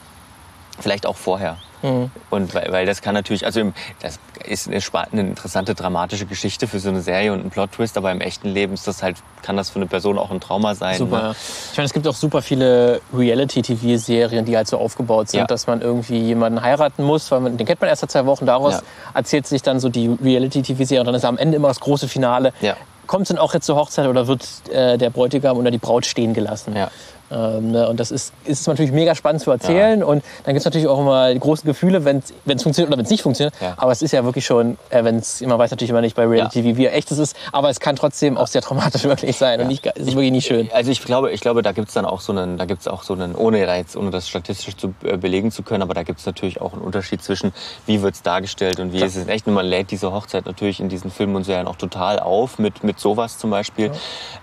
vielleicht auch vorher. Mhm. Und weil, weil das kann natürlich, also im, das ist eine, eine, interessante dramatische Geschichte für so eine Serie und ein Plot-Twist, aber im echten Leben ist das halt, kann das für eine Person auch ein Trauma sein. Super. Ne? Ich meine, es gibt auch super viele Reality-TV-Serien, die halt so aufgebaut sind, ja. dass man irgendwie jemanden heiraten muss, weil man, den kennt man erst seit zwei Wochen, daraus ja. erzählt sich dann so die Reality-TV-Serie und dann ist am Ende immer das große Finale. Ja. Kommt es denn auch jetzt zur Hochzeit oder wird äh, der Bräutigam oder die Braut stehen gelassen? Ja. Ähm, ne? Und das ist, ist natürlich mega spannend zu erzählen. Ja. Und dann gibt es natürlich auch immer die großen Gefühle, wenn es funktioniert oder wenn es nicht funktioniert. Ja. Aber es ist ja wirklich schon, äh, wenn es, man weiß natürlich immer nicht bei Reality TV, wie echt es ist, aber es kann trotzdem auch sehr traumatisch wirklich sein. Und nicht, es ist wirklich nicht schön. Also ich glaube, ich glaube da gibt es dann auch so einen, da gibt es auch so einen, ohne jetzt, ohne das statistisch zu äh, belegen zu können, aber da gibt es natürlich auch einen Unterschied zwischen, wie wird es dargestellt und wie Klar. ist es echt. Und man lädt diese Hochzeit natürlich in diesen Filmen und Serien auch total auf, mit, mit sowas zum Beispiel.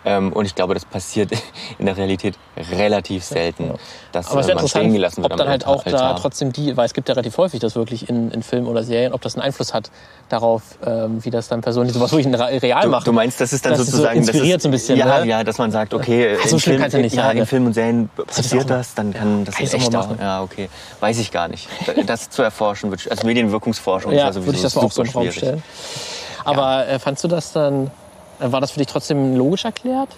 Ähm, und ich glaube, das passiert in der Realität relativ selten, ja. dass Aber es wäre interessant, gelassen wird ob dann halt auch da trotzdem die, weil es gibt ja relativ häufig das wirklich in, in Filmen oder Serien, ob das einen Einfluss hat darauf, ähm, wie das dann Personen, die sowas wirklich real machen. Du meinst, das ist dann das sozusagen... Ist so inspiriert ist, so ein bisschen, Ja, ne? ja, dass man sagt, okay, Ach, so in, Film, ja ja, in Filmen und Serien passiert das, dann kann das echt echt machen. Ja, okay. Weiß ich gar nicht. Das zu erforschen, also Medienwirkungsforschung ja, ist ja sowieso würde ich das mal auch so schwierig. Stellen. Aber äh, fandst du das dann, äh, war das für dich trotzdem logisch erklärt?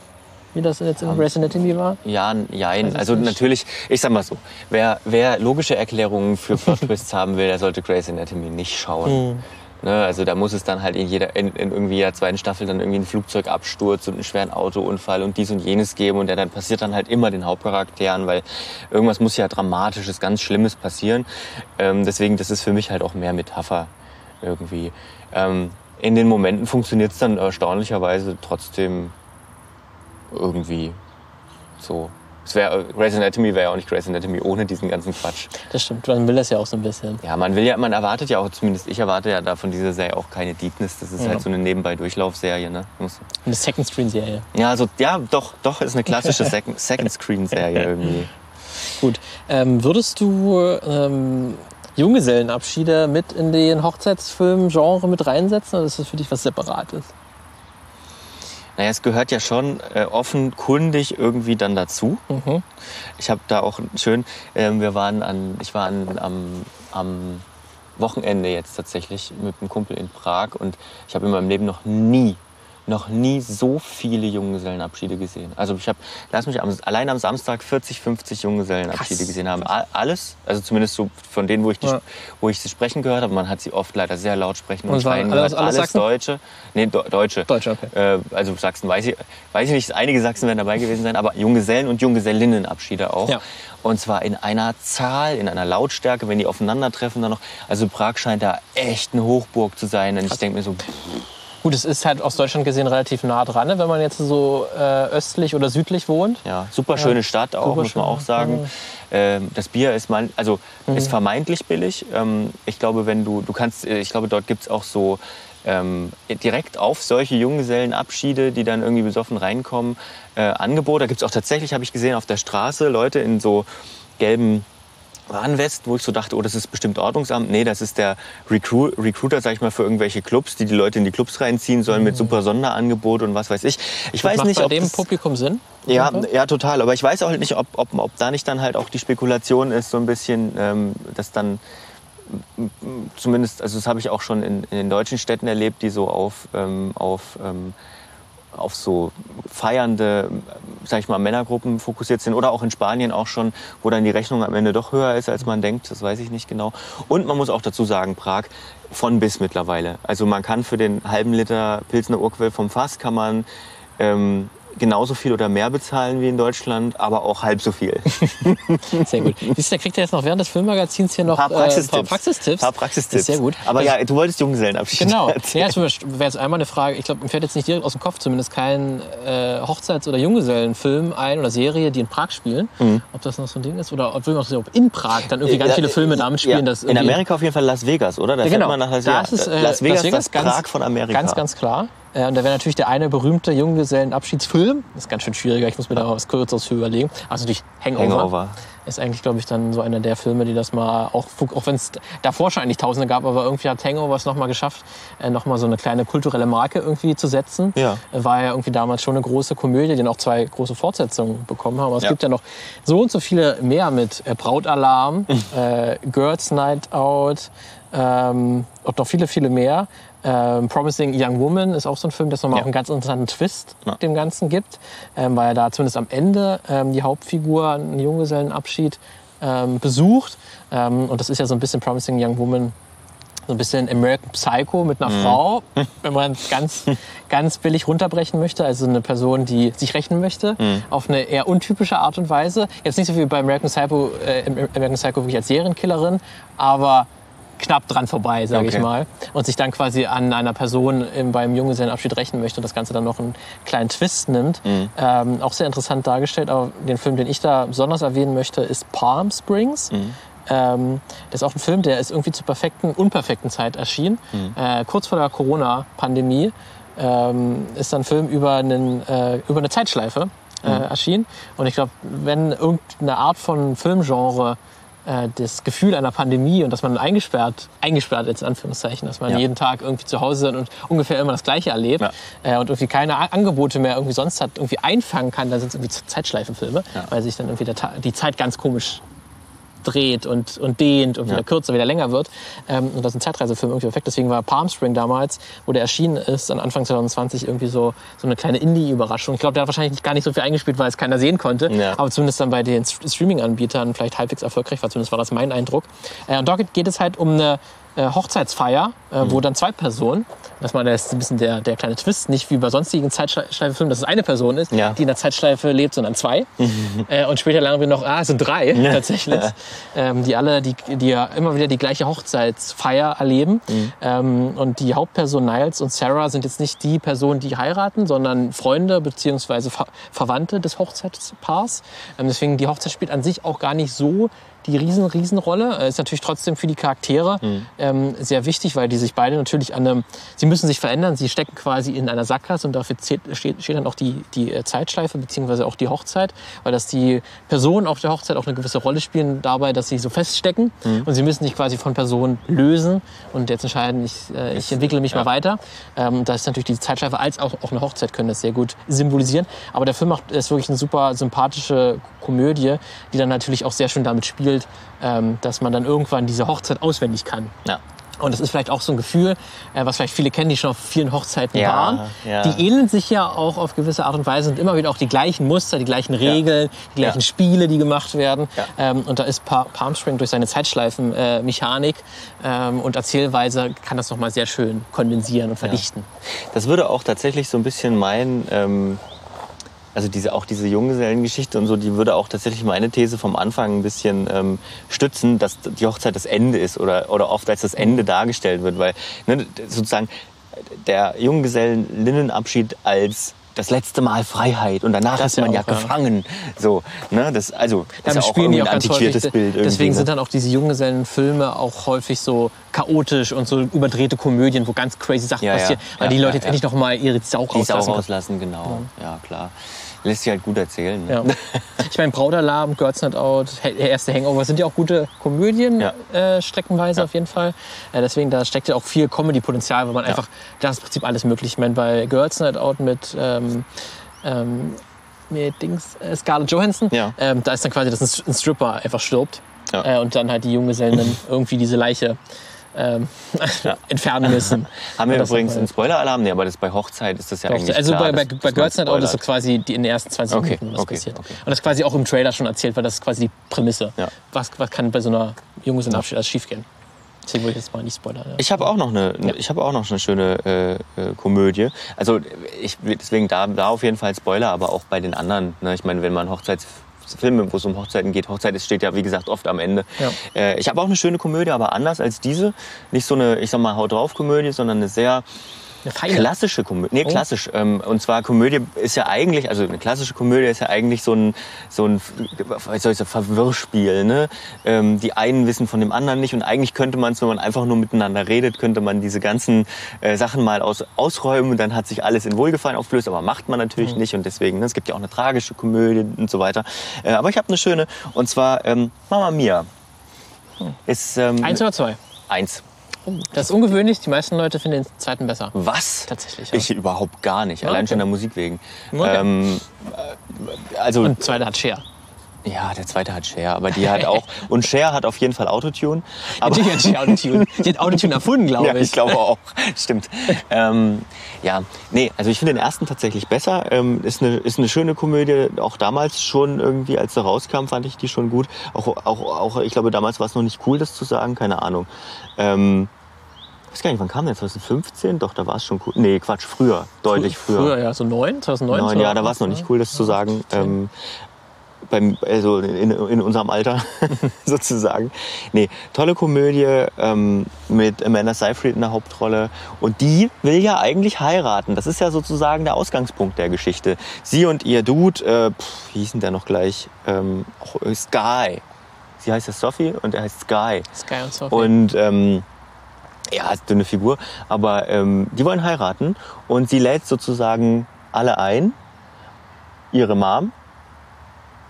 Wie das jetzt in Grey's Anatomy war? Ja, jein. Also natürlich, ich sag mal so, wer, wer logische Erklärungen für Plot-Twists haben will, der sollte Grey's Anatomy nicht schauen. Mhm. Ne, also da muss es dann halt in jeder, in, in irgendwie jeder zweiten Staffel dann irgendwie einen Flugzeugabsturz und einen schweren Autounfall und dies und jenes geben und der dann passiert dann halt immer den Hauptcharakteren, weil irgendwas muss ja dramatisches, ganz Schlimmes passieren. Ähm, deswegen, das ist für mich halt auch mehr Metapher irgendwie. Ähm, in den Momenten funktioniert es dann erstaunlicherweise trotzdem irgendwie so. Es wäre Grey's Anatomy wäre ja auch nicht Grey's Anatomy ohne diesen ganzen Quatsch. Das stimmt, man will das ja auch so ein bisschen. Ja, man will ja, man erwartet ja auch, zumindest ich erwarte ja da von dieser Serie auch keine Deepness. Das ist ja. halt so eine Nebenbei-Durchlaufserie, ne? Eine Second-Screen-Serie. Ja, also, ja, doch, doch, ist eine klassische Second-Screen-Serie irgendwie. Gut. Ähm, würdest du ähm, Junggesellenabschiede mit in den Hochzeitsfilm-Genre mit reinsetzen oder ist das für dich was Separates? Naja, es gehört ja schon äh, offenkundig irgendwie dann dazu. Mhm. Ich habe da auch schön, äh, wir waren an, ich war an, am, am Wochenende jetzt tatsächlich mit einem Kumpel in Prag und ich habe in meinem Leben noch nie noch nie so viele Junggesellenabschiede gesehen. Also ich habe, lass mich am, allein am Samstag 40, 50 Junggesellenabschiede Krass. gesehen haben. Alles, also zumindest so von denen, wo ich, die, ja. wo ich sie sprechen gehört habe. Man hat sie oft leider sehr laut sprechen und, und schreien gehört. Alles, alles Deutsche. Nee, Do Deutsche. Deutsche, okay. Äh, also Sachsen weiß ich, weiß ich nicht, einige Sachsen werden dabei gewesen sein, aber Junggesellen- und Junggesellinnenabschiede auch. Ja. Und zwar in einer Zahl, in einer Lautstärke, wenn die aufeinandertreffen dann noch. Also Prag scheint da echt eine Hochburg zu sein. Und ich denke mir so, pff, Gut, es ist halt aus Deutschland gesehen relativ nah dran, ne, wenn man jetzt so äh, östlich oder südlich wohnt. Ja, super schöne ja, Stadt auch, muss man auch sagen. Ähm, das Bier ist man, also mhm. ist vermeintlich billig. Ähm, ich glaube, wenn du, du kannst, äh, ich glaube, dort gibt es auch so ähm, direkt auf solche Junggesellenabschiede, die dann irgendwie besoffen reinkommen, äh, Angebote. Da gibt es auch tatsächlich, habe ich gesehen, auf der Straße Leute in so gelben Warnwest, wo ich so dachte, oh, das ist bestimmt Ordnungsamt. Nee, das ist der Recru Recruiter, sag ich mal, für irgendwelche Clubs, die die Leute in die Clubs reinziehen sollen mhm. mit super Sonderangebot und was weiß ich. Ich das weiß macht nicht, bei ob dem Publikum Sinn? Ja, ja, total. Aber ich weiß auch halt nicht, ob, ob, ob da nicht dann halt auch die Spekulation ist, so ein bisschen, ähm, dass dann zumindest, also das habe ich auch schon in, in, den deutschen Städten erlebt, die so auf, ähm, auf ähm, auf so feiernde, sag ich mal, Männergruppen fokussiert sind oder auch in Spanien auch schon, wo dann die Rechnung am Ende doch höher ist, als man denkt. Das weiß ich nicht genau. Und man muss auch dazu sagen, Prag von bis mittlerweile. Also man kann für den halben Liter Pilsner Urquell vom Fass kann man ähm, genauso viel oder mehr bezahlen wie in Deutschland, aber auch halb so viel. Sehr gut. Siehst du, da kriegt er jetzt noch während des Filmmagazins hier noch Ein paar Praxistipps. Äh, ein paar Praxistipps. Paar Praxistipps. Das ist sehr gut. Aber Also- ja, du wolltest Junggesellenabschied Genau. erzählen. Ja, das wäre jetzt einmal eine Frage. Ich glaube, mir fällt jetzt nicht direkt aus dem Kopf zumindest kein äh, Hochzeits- oder Junggesellenfilm ein oder Serie, die in Prag spielen. Ob das noch so ein Ding ist oder ob, ob in Prag dann irgendwie ganz Mhm. Ja, viele Filme damit spielen. ja. dass In Amerika auf jeden Fall Las Vegas, oder? Da Ja, genau. man nach Las Vegas. ist es, äh, Las Vegas, Las Vegas, das ganz- Prag von Amerika. Ganz, ganz klar. Äh, und da wäre natürlich der eine berühmte Junggesellenabschiedsfilm. Das ist ganz schön schwieriger, ich muss mir da was Kürzeres für überlegen. Also natürlich Hangover. Hangover. Ist eigentlich, glaube ich, dann so einer der Filme, die das mal, auch, auch wenn es davor schon eigentlich Tausende gab, aber irgendwie hat Hangover es nochmal geschafft, äh, nochmal so eine kleine kulturelle Marke irgendwie zu setzen. Ja. Äh, War ja irgendwie damals schon eine große Komödie, die dann auch zwei große Fortsetzungen bekommen haben. Aber es Ja. gibt ja noch so und so viele mehr mit äh, Brautalarm, äh, Girls Night Out ähm, und noch viele, viele mehr. Ähm, Promising Young Woman ist auch so ein Film, das nochmal Ja. auch einen ganz interessanten Twist Ja. dem Ganzen gibt, ähm, weil da zumindest am Ende ähm, die Hauptfigur einen Junggesellenabschied ähm, besucht. Ähm, und das ist ja so ein bisschen Promising Young Woman, so ein bisschen American Psycho mit einer Frau, wenn man es ganz, ganz billig runterbrechen möchte. Also eine Person, die sich rächen möchte, auf eine eher untypische Art und Weise. Jetzt nicht so wie bei American Psycho, äh, American Psycho wirklich als Serienkillerin, aber knapp dran vorbei, sage Okay. ich mal. Und sich dann quasi an einer Person im, beim Junggesellenabschied rächen möchte und das Ganze dann noch einen kleinen Twist nimmt. Ähm, auch sehr interessant dargestellt. Aber den Film, den ich da besonders erwähnen möchte, ist Palm Springs. Ähm, das ist auch ein Film, der ist irgendwie zur perfekten, unperfekten Zeit erschienen. Äh, kurz vor der Corona-Pandemie ähm, ist dann ein Film über, einen, äh, über eine Zeitschleife äh, erschienen. Und ich glaube, wenn irgendeine Art von Filmgenre äh, das Gefühl einer Pandemie und dass man eingesperrt, eingesperrt jetzt in Anführungszeichen, dass man Ja. jeden Tag irgendwie zu Hause ist und ungefähr immer das Gleiche erlebt Ja. äh, und irgendwie keine A- Angebote mehr irgendwie sonst hat, irgendwie einfangen kann, dann sind es irgendwie Zeitschleifenfilme, Ja. weil sich dann irgendwie die Zeit ganz komisch dreht und, und dehnt und wieder Ja. kürzer, wieder länger wird. Ähm, und das ist ein Zeitreisefilm irgendwie perfekt. Deswegen war Palm Spring damals, wo der erschienen ist, dann Anfang 2020 irgendwie so, so eine kleine Indie-Überraschung. Ich glaube, der hat wahrscheinlich gar nicht so viel eingespielt, weil es keiner sehen konnte. Ja. Aber zumindest dann bei den St- Streaming-Anbietern vielleicht halbwegs erfolgreich war. Zumindest war das mein Eindruck. Äh, und dort geht es halt um eine äh, Hochzeitsfeier, äh, Mhm. wo dann zwei Personen, das mal ist ein bisschen der, der kleine Twist, nicht wie bei sonstigen Zeitschleifefilmen, dass es eine Person ist, Ja. die in der Zeitschleife lebt, sondern zwei. äh, und später lernen wir noch, ah, es sind drei tatsächlich, ähm, die alle, die, die ja immer wieder die gleiche Hochzeitsfeier erleben. Ähm, und die Hauptperson Niles und Sarah sind jetzt nicht die Personen, die heiraten, sondern Freunde beziehungsweise Ver Verwandte des Hochzeitspaars. Ähm, deswegen die Hochzeit spielt an sich auch gar nicht so die riesen, riesen Rolle. Äh, Ist natürlich trotzdem für die Charaktere ähm, sehr wichtig, weil die sich beide natürlich an einem, sie müssen sich verändern, sie stecken quasi in einer Sackgasse und dafür zählt, steht, steht dann auch die, die äh, Zeitschleife beziehungsweise auch die Hochzeit, weil das die Personen auf der Hochzeit auch eine gewisse Rolle spielen dabei, dass sie so feststecken und sie müssen sich quasi von Personen lösen und jetzt entscheiden, ich, äh, ich entwickle mich mal weiter. Ähm, da ist natürlich die Zeitschleife als auch, auch eine Hochzeit können das sehr gut symbolisieren. Aber der Film macht, ist wirklich eine super sympathische Komödie, die dann natürlich auch sehr schön damit spielt, ähm, dass man dann irgendwann diese Hochzeit auswendig kann. Ja. Und das ist vielleicht auch so ein Gefühl, äh, was vielleicht viele kennen, die schon auf vielen Hochzeiten Ja, waren. ja. Die ähneln sich ja auch auf gewisse Art und Weise und immer wieder auch die gleichen Muster, die gleichen Regeln, die gleichen Ja. Spiele, die gemacht werden. Ja. Ähm, und da ist Pa- Palm Spring durch seine Zeitschleifenmechanik ähm, und Erzählweise kann das nochmal sehr schön kondensieren und verdichten. Das würde auch tatsächlich so ein bisschen mein, ähm, also diese, auch diese Junggesellengeschichte und so, die würde auch tatsächlich meine These vom Anfang ein bisschen ähm, stützen, dass die Hochzeit das Ende ist oder, oder oft als das Ende dargestellt wird, weil ne, sozusagen der Junggesellenlinnenabschied als das letzte Mal Freiheit und danach Das ist man ja auch, ja. gefangen. So, ne, das, also, das ist ja auch irgendwie ein ganz häufig. antiquiertes Bild. Irgendwie, Deswegen sind ne? dann auch diese Junggesellenfilme auch häufig so chaotisch und so überdrehte Komödien, wo ganz crazy Sachen Ja, ja. passieren, weil die Leute jetzt endlich noch mal ihre Sau die Sau rauslassen, genau. Ja, klar. Lässt sich halt gut erzählen. Ne? Ja. Ich meine, Brautalarm, Girls Not Out, erste Hangover sind ja auch gute Komödien, Ja. äh, streckenweise auf jeden Fall. Äh, deswegen, da steckt ja auch viel Comedy-Potenzial, weil man einfach, da ist im Prinzip alles möglich. Ich meine, bei Girls Not Out mit, ähm, ähm, mit Dings, äh, Scarlett Johansson, Ja. ähm, da ist dann quasi, dass ein Stripper einfach stirbt Ja. äh, und dann halt die Junggesellen dann irgendwie diese Leiche ähm, entfernen müssen. Haben wir Und das übrigens einen Spoiler-Alarm? Nee, aber das bei Hochzeit ist das ja Doch, eigentlich also klar, bei, bei, bei Girls Night Out ist so spoilert. quasi die, in den ersten 20 Okay, Minuten was okay, passiert. okay. Und das ist quasi auch im Trailer schon erzählt, weil das ist quasi die Prämisse. Ja. Was, was kann bei so einer Junggesellenabschied alles schiefgehen? Deswegen wollte ich jetzt mal nicht spoilern. Ja. Ich habe auch noch eine, ich habe auch noch eine schöne äh, äh, Komödie. Also ich deswegen da, da auf jeden Fall Spoiler, aber auch bei den anderen. Ne? Ich meine, wenn man Hochzeitsfilme, wo es um Hochzeiten geht, Hochzeit steht ja wie gesagt oft am Ende. Ja. Äh, ich habe auch eine schöne Komödie, aber anders als diese. Nicht so eine, ich sag mal, haut drauf Komödie, sondern eine sehr Eine feine. klassische Komödie. Nee, Oh. klassisch. Ähm, und zwar Komödie ist ja eigentlich, also eine klassische Komödie ist ja eigentlich so ein, so ein was soll ich sagen, Verwirrspiel. Ne? Ähm, die einen wissen von dem anderen nicht und eigentlich könnte man es, wenn man einfach nur miteinander redet, könnte man diese ganzen äh, Sachen mal aus, ausräumen und dann hat sich alles in Wohlgefallen aufgelöst, aber macht man natürlich nicht und deswegen, ne? es gibt ja auch eine tragische Komödie und so weiter. Äh, aber ich habe eine schöne und zwar ähm, Mama Mia. Ist ähm, Eins oder zwei? eins. Das ist ungewöhnlich. Die meisten Leute finden den zweiten besser. Was? Tatsächlich, ja. Ich überhaupt gar nicht. Allein okay. schon der Musik wegen. Okay. Ähm, äh, also, Und der zweite hat Cher. Ja, der zweite hat Cher, aber die hat auch. Und Cher hat auf jeden Fall Autotune. Aber, Natürlich hat Cher Autotune. Die hat Autotune erfunden, glaube ja, ich. ich glaube auch. Stimmt. ähm, ja, nee, also ich finde den ersten tatsächlich besser. Ähm, ist, eine, ist eine schöne Komödie. Auch damals schon irgendwie, als sie rauskam, fand ich die schon gut. Auch, auch, auch ich glaube, damals war es noch nicht cool, das zu sagen. Keine Ahnung. Ähm, ich weiß gar nicht, wann kam der? 2015? Doch, da war es schon cool. Nee, Quatsch, früher. Deutlich früher. Früher, ja, so neun, 2009. Neun, ja, da war es noch nicht cool, das zu sagen. Ähm, beim, also in, in unserem Alter sozusagen. Nee, tolle Komödie ähm, mit Amanda Seyfried in der Hauptrolle. Und die will ja eigentlich heiraten. Das ist ja sozusagen der Ausgangspunkt der Geschichte. Sie und ihr Dude, äh, pff, wie hieß denn der noch gleich? Ähm, äh, Sky. Sie heißt ja Sophie und er heißt Sky. Sky und Sophie. Und ähm, ja, ist dünne Figur, aber ähm, die wollen heiraten und sie lädt sozusagen alle ein. Ihre Mom,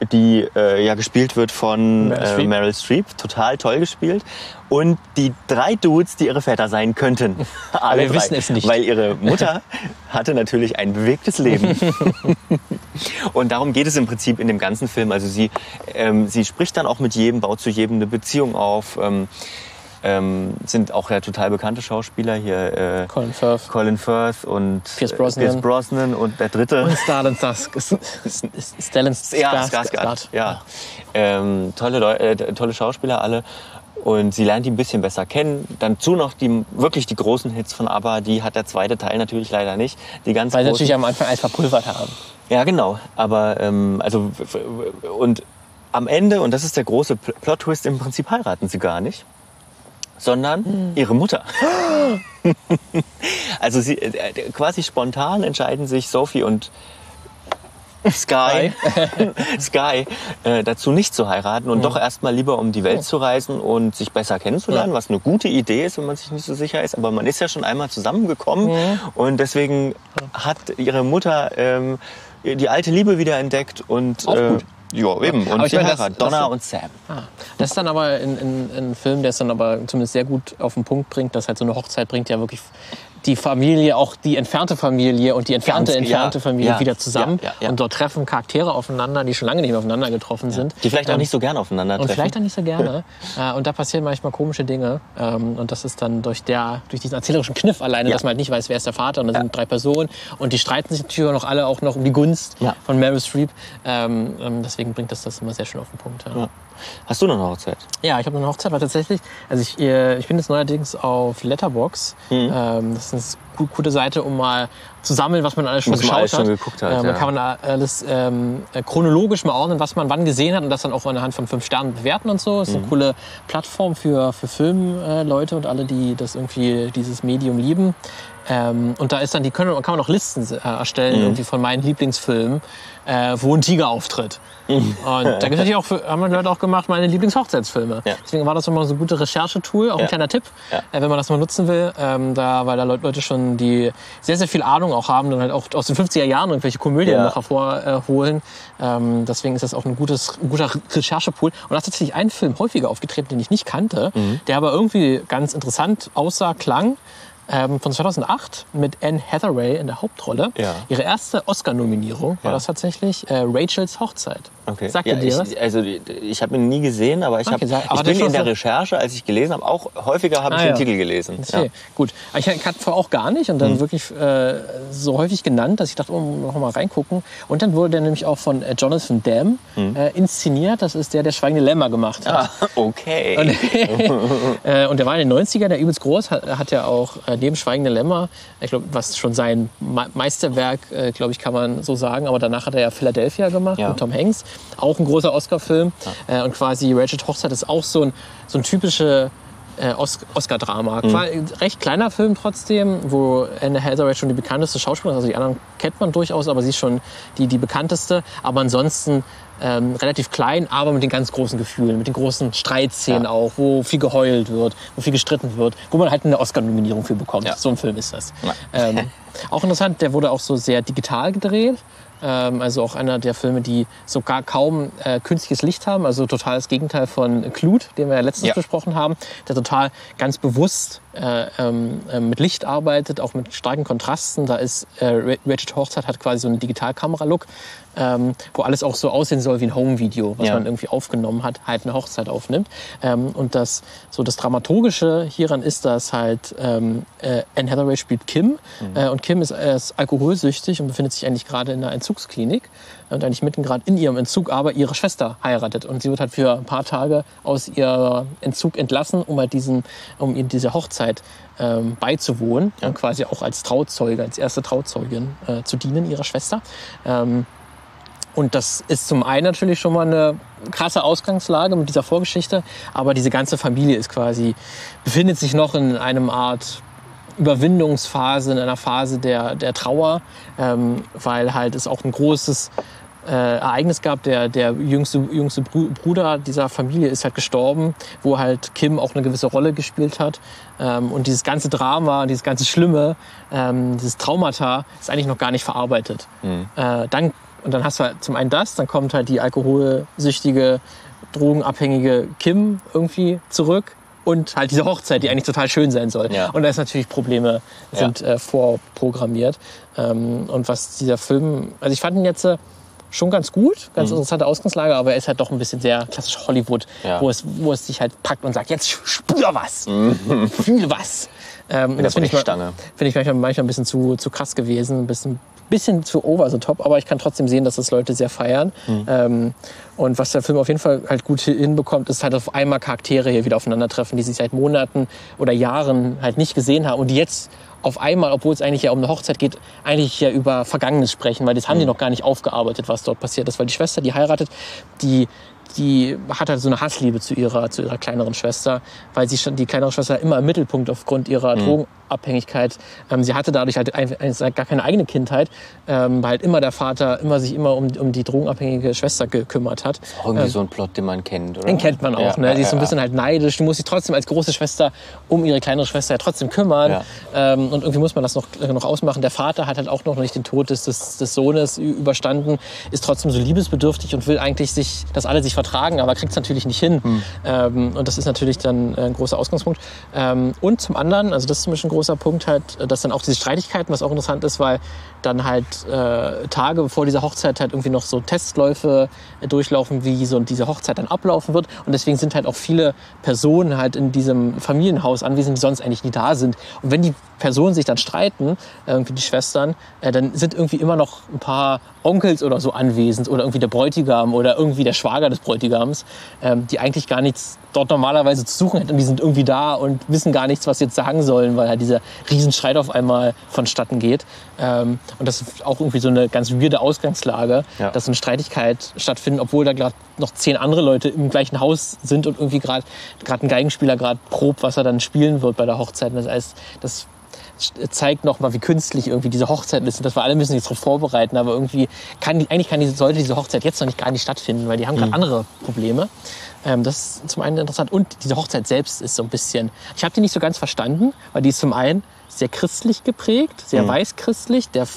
die äh, ja gespielt wird von Meryl äh, Streep. Meryl Streep, total toll gespielt. Und die drei Dudes, die ihre Väter sein könnten. Alle wir drei. wissen es nicht. Weil ihre Mutter hatte natürlich ein bewegtes Leben. Und darum geht es im Prinzip in dem ganzen Film. Also sie, ähm, sie spricht dann auch mit jedem, baut zu jedem eine Beziehung auf. Ähm, ähm, sind auch ja total bekannte Schauspieler hier. Äh, Colin Firth. Colin Firth und Pierce Brosnan. äh, Pierce Brosnan und der dritte. Und Starlin Sask. Stellan Ja, Skarsgård. Ja. Ähm, tolle, Leu äh, tolle Schauspieler alle. Und sie lernt die ein bisschen besser kennen. Dann zu noch die wirklich die großen Hits von ABBA. Die hat der zweite Teil natürlich leider nicht. Die ganz Weil sie natürlich am Anfang alles verpulvert haben. Ja, genau. Aber ähm, also und am Ende und das ist der große Pl- Plot-Twist im Prinzip heiraten sie gar nicht, sondern ihre Mutter. also sie äh, quasi spontan entscheiden sich Sophie und Sky, Sky äh, dazu nicht zu heiraten und doch erstmal lieber um die Welt zu reisen und sich besser kennenzulernen, Ja. was eine gute Idee ist, wenn man sich nicht so sicher ist. Aber man ist ja schon einmal zusammengekommen und deswegen hat ihre Mutter ähm, die alte Liebe wieder entdeckt und Auch äh, gut. Ja eben. Und Aber ich meine, das- heiraten das- Donna und Sam. Ah, das ist dann aber ein, ein, ein Film, der es dann aber zumindest sehr gut auf den Punkt bringt, dass halt so eine Hochzeit bringt ja wirklich die Familie, auch die entfernte Familie und die entfernte, Ganz- entfernte ja, Familie ja, wieder zusammen. ja. Und dort treffen Charaktere aufeinander, die schon lange nicht mehr aufeinander getroffen sind. Die vielleicht auch Ähm, nicht so gerne aufeinander und treffen. vielleicht auch nicht so gerne. Äh, und da passieren manchmal komische Dinge. Ähm, und das ist dann durch, der, durch diesen erzählerischen Kniff alleine, dass man halt nicht weiß, wer ist der Vater. Und da sind drei Personen. Und die streiten sich natürlich auch noch alle auch noch um die Gunst von Meryl Streep. Ähm, ähm, deswegen bringt das das immer sehr schön auf den Punkt. Hast du noch eine Hochzeit? Ja, ich habe eine Hochzeit, war tatsächlich, also ich, ich bin jetzt neuerdings auf Letterbox. Mhm. Ähm, das ist eine gu- gute Seite, um mal zu sammeln, was man alles schon Was man geschaut alles schon hat. geguckt hat, Äh, man ja. kann man alles ähm, äh, chronologisch mal ordnen, was man wann gesehen hat und das dann auch anhand von fünf Sternen bewerten und so. Das ist Mhm. eine coole Plattform für, für Filmleute und alle, die das irgendwie, dieses Medium lieben. Ähm, und da ist dann, die können, kann man auch Listen äh, erstellen, Mhm. irgendwie von meinen Lieblingsfilmen, äh, wo ein Tiger auftritt. Und da gibt es natürlich auch, haben Leute auch gemacht, meine Lieblingshochzeitsfilme. Ja. Deswegen war das immer so ein gutes Recherchetool, auch ein Ja. kleiner Tipp, Ja. äh, wenn man das mal nutzen will, ähm, da, weil da Leut- Leute schon, die sehr, sehr viel Ahnung auch haben, dann halt auch aus den 50er Jahren irgendwelche Komödien noch hervorholen. Ähm, deswegen ist das auch ein, gutes, ein guter Recherchepool. Und da ist tatsächlich ein Film häufiger aufgetreten, den ich nicht kannte, Mhm. der aber irgendwie ganz interessant aussah, klang. Ähm, von 2008 mit Anne Hathaway in der Hauptrolle. Ja. Ihre erste Oscar-Nominierung war Ja. das tatsächlich äh, Rachels Hochzeit. Okay. Sagt ja, ihr dir ich? Also ich habe ihn nie gesehen, aber ich, Okay, hab, aber ich bin in der Recherche, als ich gelesen habe, auch häufiger habe ich Ah, den ja. Titel gelesen. Okay, gut. Ich kannte vorher auch gar nicht und Mhm. dann wirklich äh, so häufig genannt, dass ich dachte, oh, noch mal reingucken. Und dann wurde der nämlich auch von äh, Jonathan Demme äh, inszeniert. Das ist der, der Schweigende Lämmer gemacht hat. Mhm. Ah, okay. Und, äh, und der war in den 90ern, der übelst groß, hat, hat ja auch äh, neben Schweigende Lämmer, ich glaube, was schon sein Me- Meisterwerk, äh, glaube ich, kann man so sagen, aber danach hat er ja Philadelphia gemacht Ja. mit Tom Hanks, auch ein großer Oscar-Film. Äh, und quasi Rachel Hochzeit ist auch so ein, so ein typische äh, Os Oscar-Drama. Qua- Recht kleiner Film trotzdem, wo Anne Hathaway schon die bekannteste Schauspielerin ist. Also die anderen kennt man durchaus, aber sie ist schon die, die bekannteste. Aber ansonsten ähm, relativ klein, aber mit den ganz großen Gefühlen, mit den großen Streitszenen Ja. auch, wo viel geheult wird, wo viel gestritten wird, wo man halt eine Oscar-Nominierung für bekommt. Ja. So ein Film ist das. Ähm, auch interessant, der wurde auch so sehr digital gedreht. Ähm, also auch einer der Filme, die sogar kaum äh, künstliches Licht haben. Also total das Gegenteil von Clute, den wir ja letztens Ja. besprochen haben, der total ganz bewusst äh, ähm, äh, mit Licht arbeitet, auch mit starken Kontrasten. Da ist äh, Ra- Rachel Hochzeit hat quasi so einen Digitalkamera-Look, ähm, wo alles auch so aussehen soll wie ein Home-Video, was Ja. man irgendwie aufgenommen hat, halt eine Hochzeit aufnimmt. Ähm, und das so das Dramaturgische hieran ist, dass halt ähm, äh, Anne Hathaway spielt Kim äh, und Kim ist, äh, ist alkoholsüchtig und befindet sich eigentlich gerade in einer Entzugsklinik und eigentlich mitten gerade in ihrem Entzug, aber ihre Schwester heiratet und sie wird halt für ein paar Tage aus ihrem Entzug entlassen, um halt diesen, um diese Hochzeit ähm, beizuwohnen und quasi auch als Trauzeuge, als erste Trauzeugin äh, zu dienen ihrer Schwester. Ähm, und das ist zum einen natürlich schon mal eine krasse Ausgangslage mit dieser Vorgeschichte, aber diese ganze Familie ist quasi, befindet sich noch in einem Art Überwindungsphase, in einer Phase der, der Trauer, ähm, weil halt es auch ein großes äh, Ereignis gab. Der, der jüngste, jüngste Bru- Bruder dieser Familie ist halt gestorben, wo halt Kim auch eine gewisse Rolle gespielt hat. Ähm, und dieses ganze Drama, dieses ganze Schlimme, ähm, dieses Traumata ist eigentlich noch gar nicht verarbeitet. Äh, dann, und dann hast du halt zum einen das, dann kommt halt die alkoholsüchtige, drogenabhängige Kim irgendwie zurück. Und halt diese Hochzeit, die eigentlich total schön sein soll. Ja. Und da ist natürlich Probleme sind äh, vorprogrammiert. Ähm, und was dieser Film, also ich fand ihn jetzt äh, schon ganz gut, ganz interessante Ausgangslage, aber er ist halt doch ein bisschen sehr klassisch Hollywood, Ja. wo, es, wo es dich halt packt und sagt, jetzt spür was, fühl was. Ähm, das finde ich, mal- finde ich manchmal, manchmal ein bisschen zu, zu krass gewesen, ein bisschen, bisschen zu over the top, aber ich kann trotzdem sehen, dass das Leute sehr feiern. Ähm, und was der Film auf jeden Fall halt gut hinbekommt, ist halt auf einmal Charaktere hier wieder aufeinandertreffen, die sich seit Monaten oder Jahren halt nicht gesehen haben und die jetzt auf einmal, obwohl es eigentlich ja um eine Hochzeit geht, eigentlich ja über Vergangenes sprechen, weil das haben die noch gar nicht aufgearbeitet, was dort passiert ist. Weil die Schwester, die heiratet, die, die hat halt so eine Hassliebe zu ihrer, zu ihrer kleineren Schwester, weil sie schon die kleinere Schwester immer im Mittelpunkt aufgrund ihrer Drogenabhängigkeit. Ähm, sie hatte dadurch halt ein, ein, gar keine eigene Kindheit, ähm, weil halt immer der Vater immer sich immer um, um die drogenabhängige Schwester gekümmert hat. Auch irgendwie so ein Plot, den man kennt, oder? Den kennt man auch. Ja, ne? ja, Die ist so ein bisschen halt neidisch. Die muss sich trotzdem als große Schwester um ihre kleinere Schwester ja trotzdem kümmern. Ähm, und irgendwie muss man das noch, äh, noch ausmachen. Der Vater hat halt auch noch nicht den Tod des, des, des Sohnes überstanden, ist trotzdem so liebesbedürftig und will eigentlich, sich, dass alle sich vertragen, aber kriegt es natürlich nicht hin. Hm. Ähm, und das ist natürlich dann äh, ein großer Ausgangspunkt. Ähm, und zum anderen, also das ist zum Beispiel ein großer Punkt halt, äh, dass dann auch diese Streitigkeiten, was auch interessant ist, weil dann halt äh, Tage bevor dieser Hochzeit halt irgendwie noch so Testläufe äh, durchlaufen, wie so diese Hochzeit dann ablaufen wird. Und deswegen sind halt auch viele Personen halt in diesem Familienhaus anwesend, die sonst eigentlich nie da sind. Und wenn die Personen sich dann streiten, äh, irgendwie die Schwestern, äh, dann sind irgendwie immer noch ein paar Onkels oder so anwesend oder irgendwie der Bräutigam oder irgendwie der Schwager des Bräutigams, ähm, die eigentlich gar nichts dort normalerweise zu suchen hätten. Und die sind irgendwie da und wissen gar nichts, was sie jetzt sagen sollen, weil halt dieser Riesenstreit auf einmal vonstatten geht. Ähm, und das ist auch irgendwie so eine ganz weirde Ausgangslage, Ja. dass so eine Streitigkeit stattfindet, obwohl da gerade noch zehn andere Leute im gleichen Haus sind und irgendwie gerade gerade ein Geigenspieler gerade probt, was er dann spielen wird bei der Hochzeit. Und Das heißt, das zeigt noch mal, wie künstlich irgendwie diese Hochzeit ist. Und dass wir alle müssen sich darauf vorbereiten, aber irgendwie kann die, eigentlich kann diese, sollte diese Hochzeit jetzt noch nicht gar nicht stattfinden, weil die haben gerade andere Probleme. Ähm, das ist zum einen interessant. Und diese Hochzeit selbst ist so ein bisschen, ich habe die nicht so ganz verstanden, weil die ist zum einen sehr christlich geprägt, sehr weißchristlich. Der,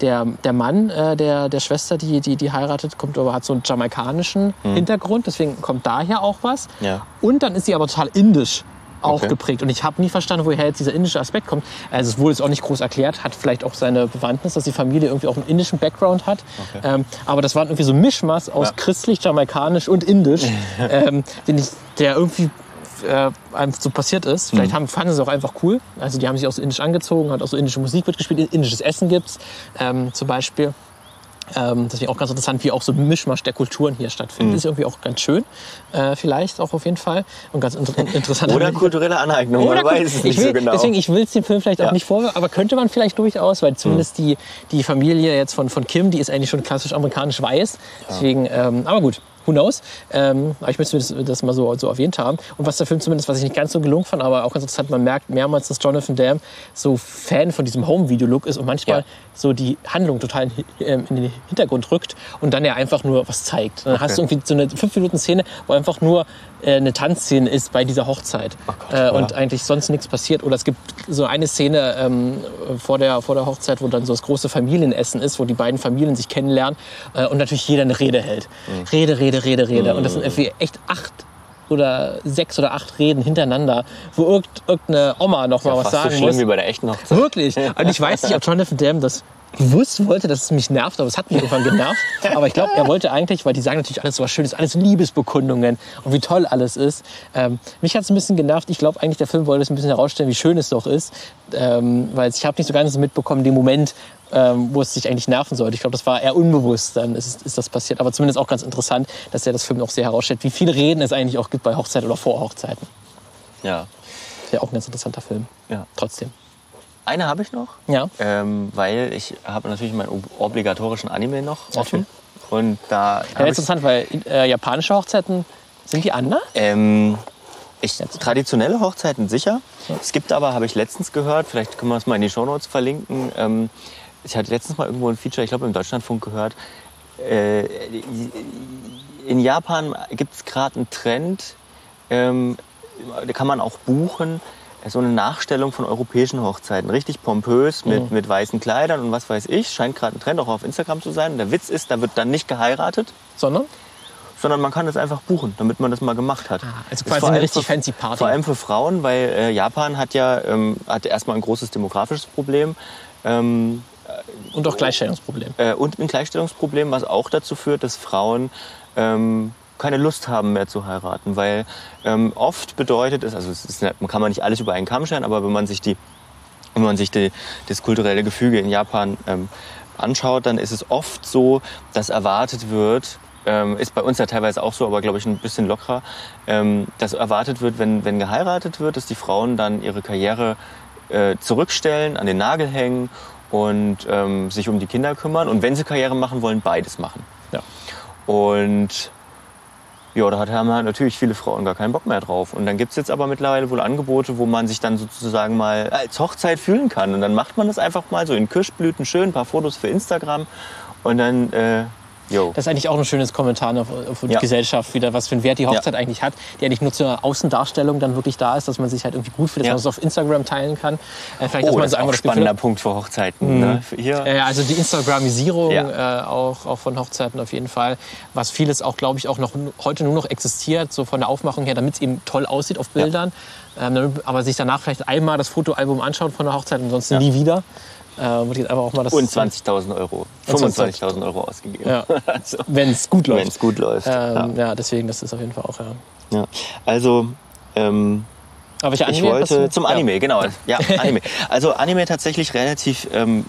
der, der Mann äh, der, der Schwester, die, die, die heiratet, kommt aber hat so einen jamaikanischen Hintergrund, deswegen kommt daher auch was. Ja. Und dann ist sie aber total indisch auch Okay. geprägt. Und ich habe nie verstanden, woher jetzt dieser indische Aspekt kommt. Also es wurde jetzt auch nicht groß erklärt, hat vielleicht auch seine Bewandtnis, dass die Familie irgendwie auch einen indischen Background hat. Okay. Ähm, aber das war irgendwie so ein Mischmaß aus Ja. christlich, jamaikanisch und indisch, ähm, den ich, der irgendwie äh, einem so passiert ist. Vielleicht Mhm. haben, fanden sie es auch einfach cool. Also die haben sich auch so indisch angezogen, hat auch so indische Musik wird gespielt, indisches Essen gibt's ähm, zum Beispiel. Ähm, deswegen auch ganz interessant, wie auch so ein Mischmasch der Kulturen hier stattfindet. Mhm. Ist irgendwie auch ganz schön, äh, vielleicht auch auf jeden Fall. Und ganz inter interessant. Oder kulturelle Aneignung, man Oder weiß es ich nicht will, so genau. Deswegen, ich will es dem Film vielleicht auch Ja. nicht vorwerfen, aber könnte man vielleicht durchaus, weil zumindest die, die Familie jetzt von, von Kim, die ist eigentlich schon klassisch amerikanisch weiß. Deswegen, ähm, aber gut. Who knows? Ähm, aber ich möchte das, das mal so, so erwähnt haben. Und was der Film zumindest, was ich nicht ganz so gelungen fand, aber auch ganz interessant, man merkt mehrmals, dass Jonathan Dam so Fan von diesem Home-Video-Look ist und manchmal Ja. so die Handlung total in, ähm, in den Hintergrund rückt und dann ja einfach nur was zeigt. Dann hast du irgendwie so eine 5-Minuten-Szene, wo einfach nur eine Tanzszene ist bei dieser Hochzeit äh, und ja. eigentlich sonst nichts passiert. Oder es gibt so eine Szene ähm, vor, der, vor der Hochzeit, wo dann so das große Familienessen ist, wo die beiden Familien sich kennenlernen äh, und natürlich jeder eine Rede hält. Mhm. Rede, Rede, Rede, Rede. Und das sind irgendwie echt acht oder sechs oder acht Reden hintereinander, wo irgend, irgendeine Oma noch mal was Fast so sagen schlimm muss. wie bei der echten Hochzeit. Wirklich. Und ich weiß nicht, ob Jonathan Dam das bewusst wollte, dass es mich nervt, aber es hat mich irgendwann genervt. Aber ich glaube, er wollte eigentlich, weil die sagen natürlich alles so was Schönes, alles Liebesbekundungen und wie toll alles ist. Ähm, mich hat es ein bisschen genervt. Ich glaube eigentlich, der Film wollte es ein bisschen herausstellen, wie schön es doch ist. Ähm, weil ich habe nicht so ganz mitbekommen, den Moment, ähm, wo es sich eigentlich nerven sollte. Ich glaube, das war eher unbewusst, dann ist, ist das passiert. Aber zumindest auch ganz interessant, dass er das Film auch sehr herausstellt, wie viele Reden es eigentlich auch gibt bei Hochzeiten oder vor Hochzeiten. Ja. Ist ja auch ein ganz interessanter Film. ja. Trotzdem. Eine habe ich noch, Ja. ähm, weil ich habe natürlich meinen ob- obligatorischen Anime noch offen. Und da Ja, interessant, weil äh, japanische Hochzeiten, sind die anders? ähm, ich, traditionelle Hochzeiten sicher. Es gibt aber, habe ich letztens gehört, vielleicht können wir es mal in die Shownotes verlinken. Ähm, ich hatte letztens mal irgendwo ein Feature, ich glaube im Deutschlandfunk gehört. Äh, in Japan gibt es gerade einen Trend, ähm, da kann man auch buchen, so eine Nachstellung von europäischen Hochzeiten. Richtig pompös mit, mit weißen Kleidern und was weiß ich. Scheint gerade ein Trend auch auf Instagram zu sein. Und der Witz ist, da wird dann nicht geheiratet, Sondern? sondern man kann es einfach buchen, damit man das mal gemacht hat. also Ist quasi eine richtig für- fancy Party. Vor allem für Frauen, weil äh, Japan hat ja ähm, hat erstmal ein großes demografisches Problem. Ähm, Und auch Gleichstellungsproblem. äh, und ein Gleichstellungsproblem, was auch dazu führt, dass Frauen ähm, keine Lust haben mehr zu heiraten, weil ähm, oft bedeutet es, also es ist, man kann man nicht alles über einen Kamm scheren, aber wenn man sich die, wenn man sich die, das kulturelle Gefüge in Japan ähm, anschaut, dann ist es oft so, dass erwartet wird, ähm, ist bei uns ja teilweise auch so, aber glaube ich ein bisschen lockerer, ähm, dass erwartet wird, wenn, wenn geheiratet wird, dass die Frauen dann ihre Karriere äh, zurückstellen, an den Nagel hängen und ähm, sich um die Kinder kümmern. Und wenn sie Karriere machen wollen, beides machen. Ja. Und ja, da haben halt natürlich viele Frauen gar keinen Bock mehr drauf. Und dann gibt's jetzt aber mittlerweile wohl Angebote, wo man sich dann sozusagen mal als Hochzeit fühlen kann. Und dann macht man das einfach mal so in Kirschblüten schön, ein paar Fotos für Instagram. Und dann, äh, jo. Das ist eigentlich auch ein schönes Kommentar auf, auf die Ja. Gesellschaft, wieder, was für einen Wert die Hochzeit Ja. eigentlich hat, die eigentlich nur zur Außendarstellung dann wirklich da ist, dass man sich halt irgendwie gut fühlt, dass Ja. man es auf Instagram teilen kann. Äh, vielleicht, dass Oh, man das so ist auch ein Gefühl spannender hat, Punkt für Hochzeiten. Ne? Für Hier, Äh, also die Instagramisierung äh, auch, auch von Hochzeiten auf jeden Fall. Was vieles auch, glaube ich, auch noch heute nur noch existiert, so von der Aufmachung her, damit es eben toll aussieht auf Bildern. Ähm, aber sich danach vielleicht einmal das Fotoalbum anschaut von der Hochzeit und sonst nie wieder. Äh, ich jetzt einfach auch mal das, Und 20.000 Euro, 25.000 Euro ausgegeben. Ja. Also, wenn es gut läuft. Wenn es gut läuft. Ähm, ja. ja. deswegen, das ist auf jeden Fall auch, ja. Ja. Also, ähm, Aber ich Anime wollte zum. Anime, genau. Ja, Anime. Also Anime tatsächlich relativ, ähm,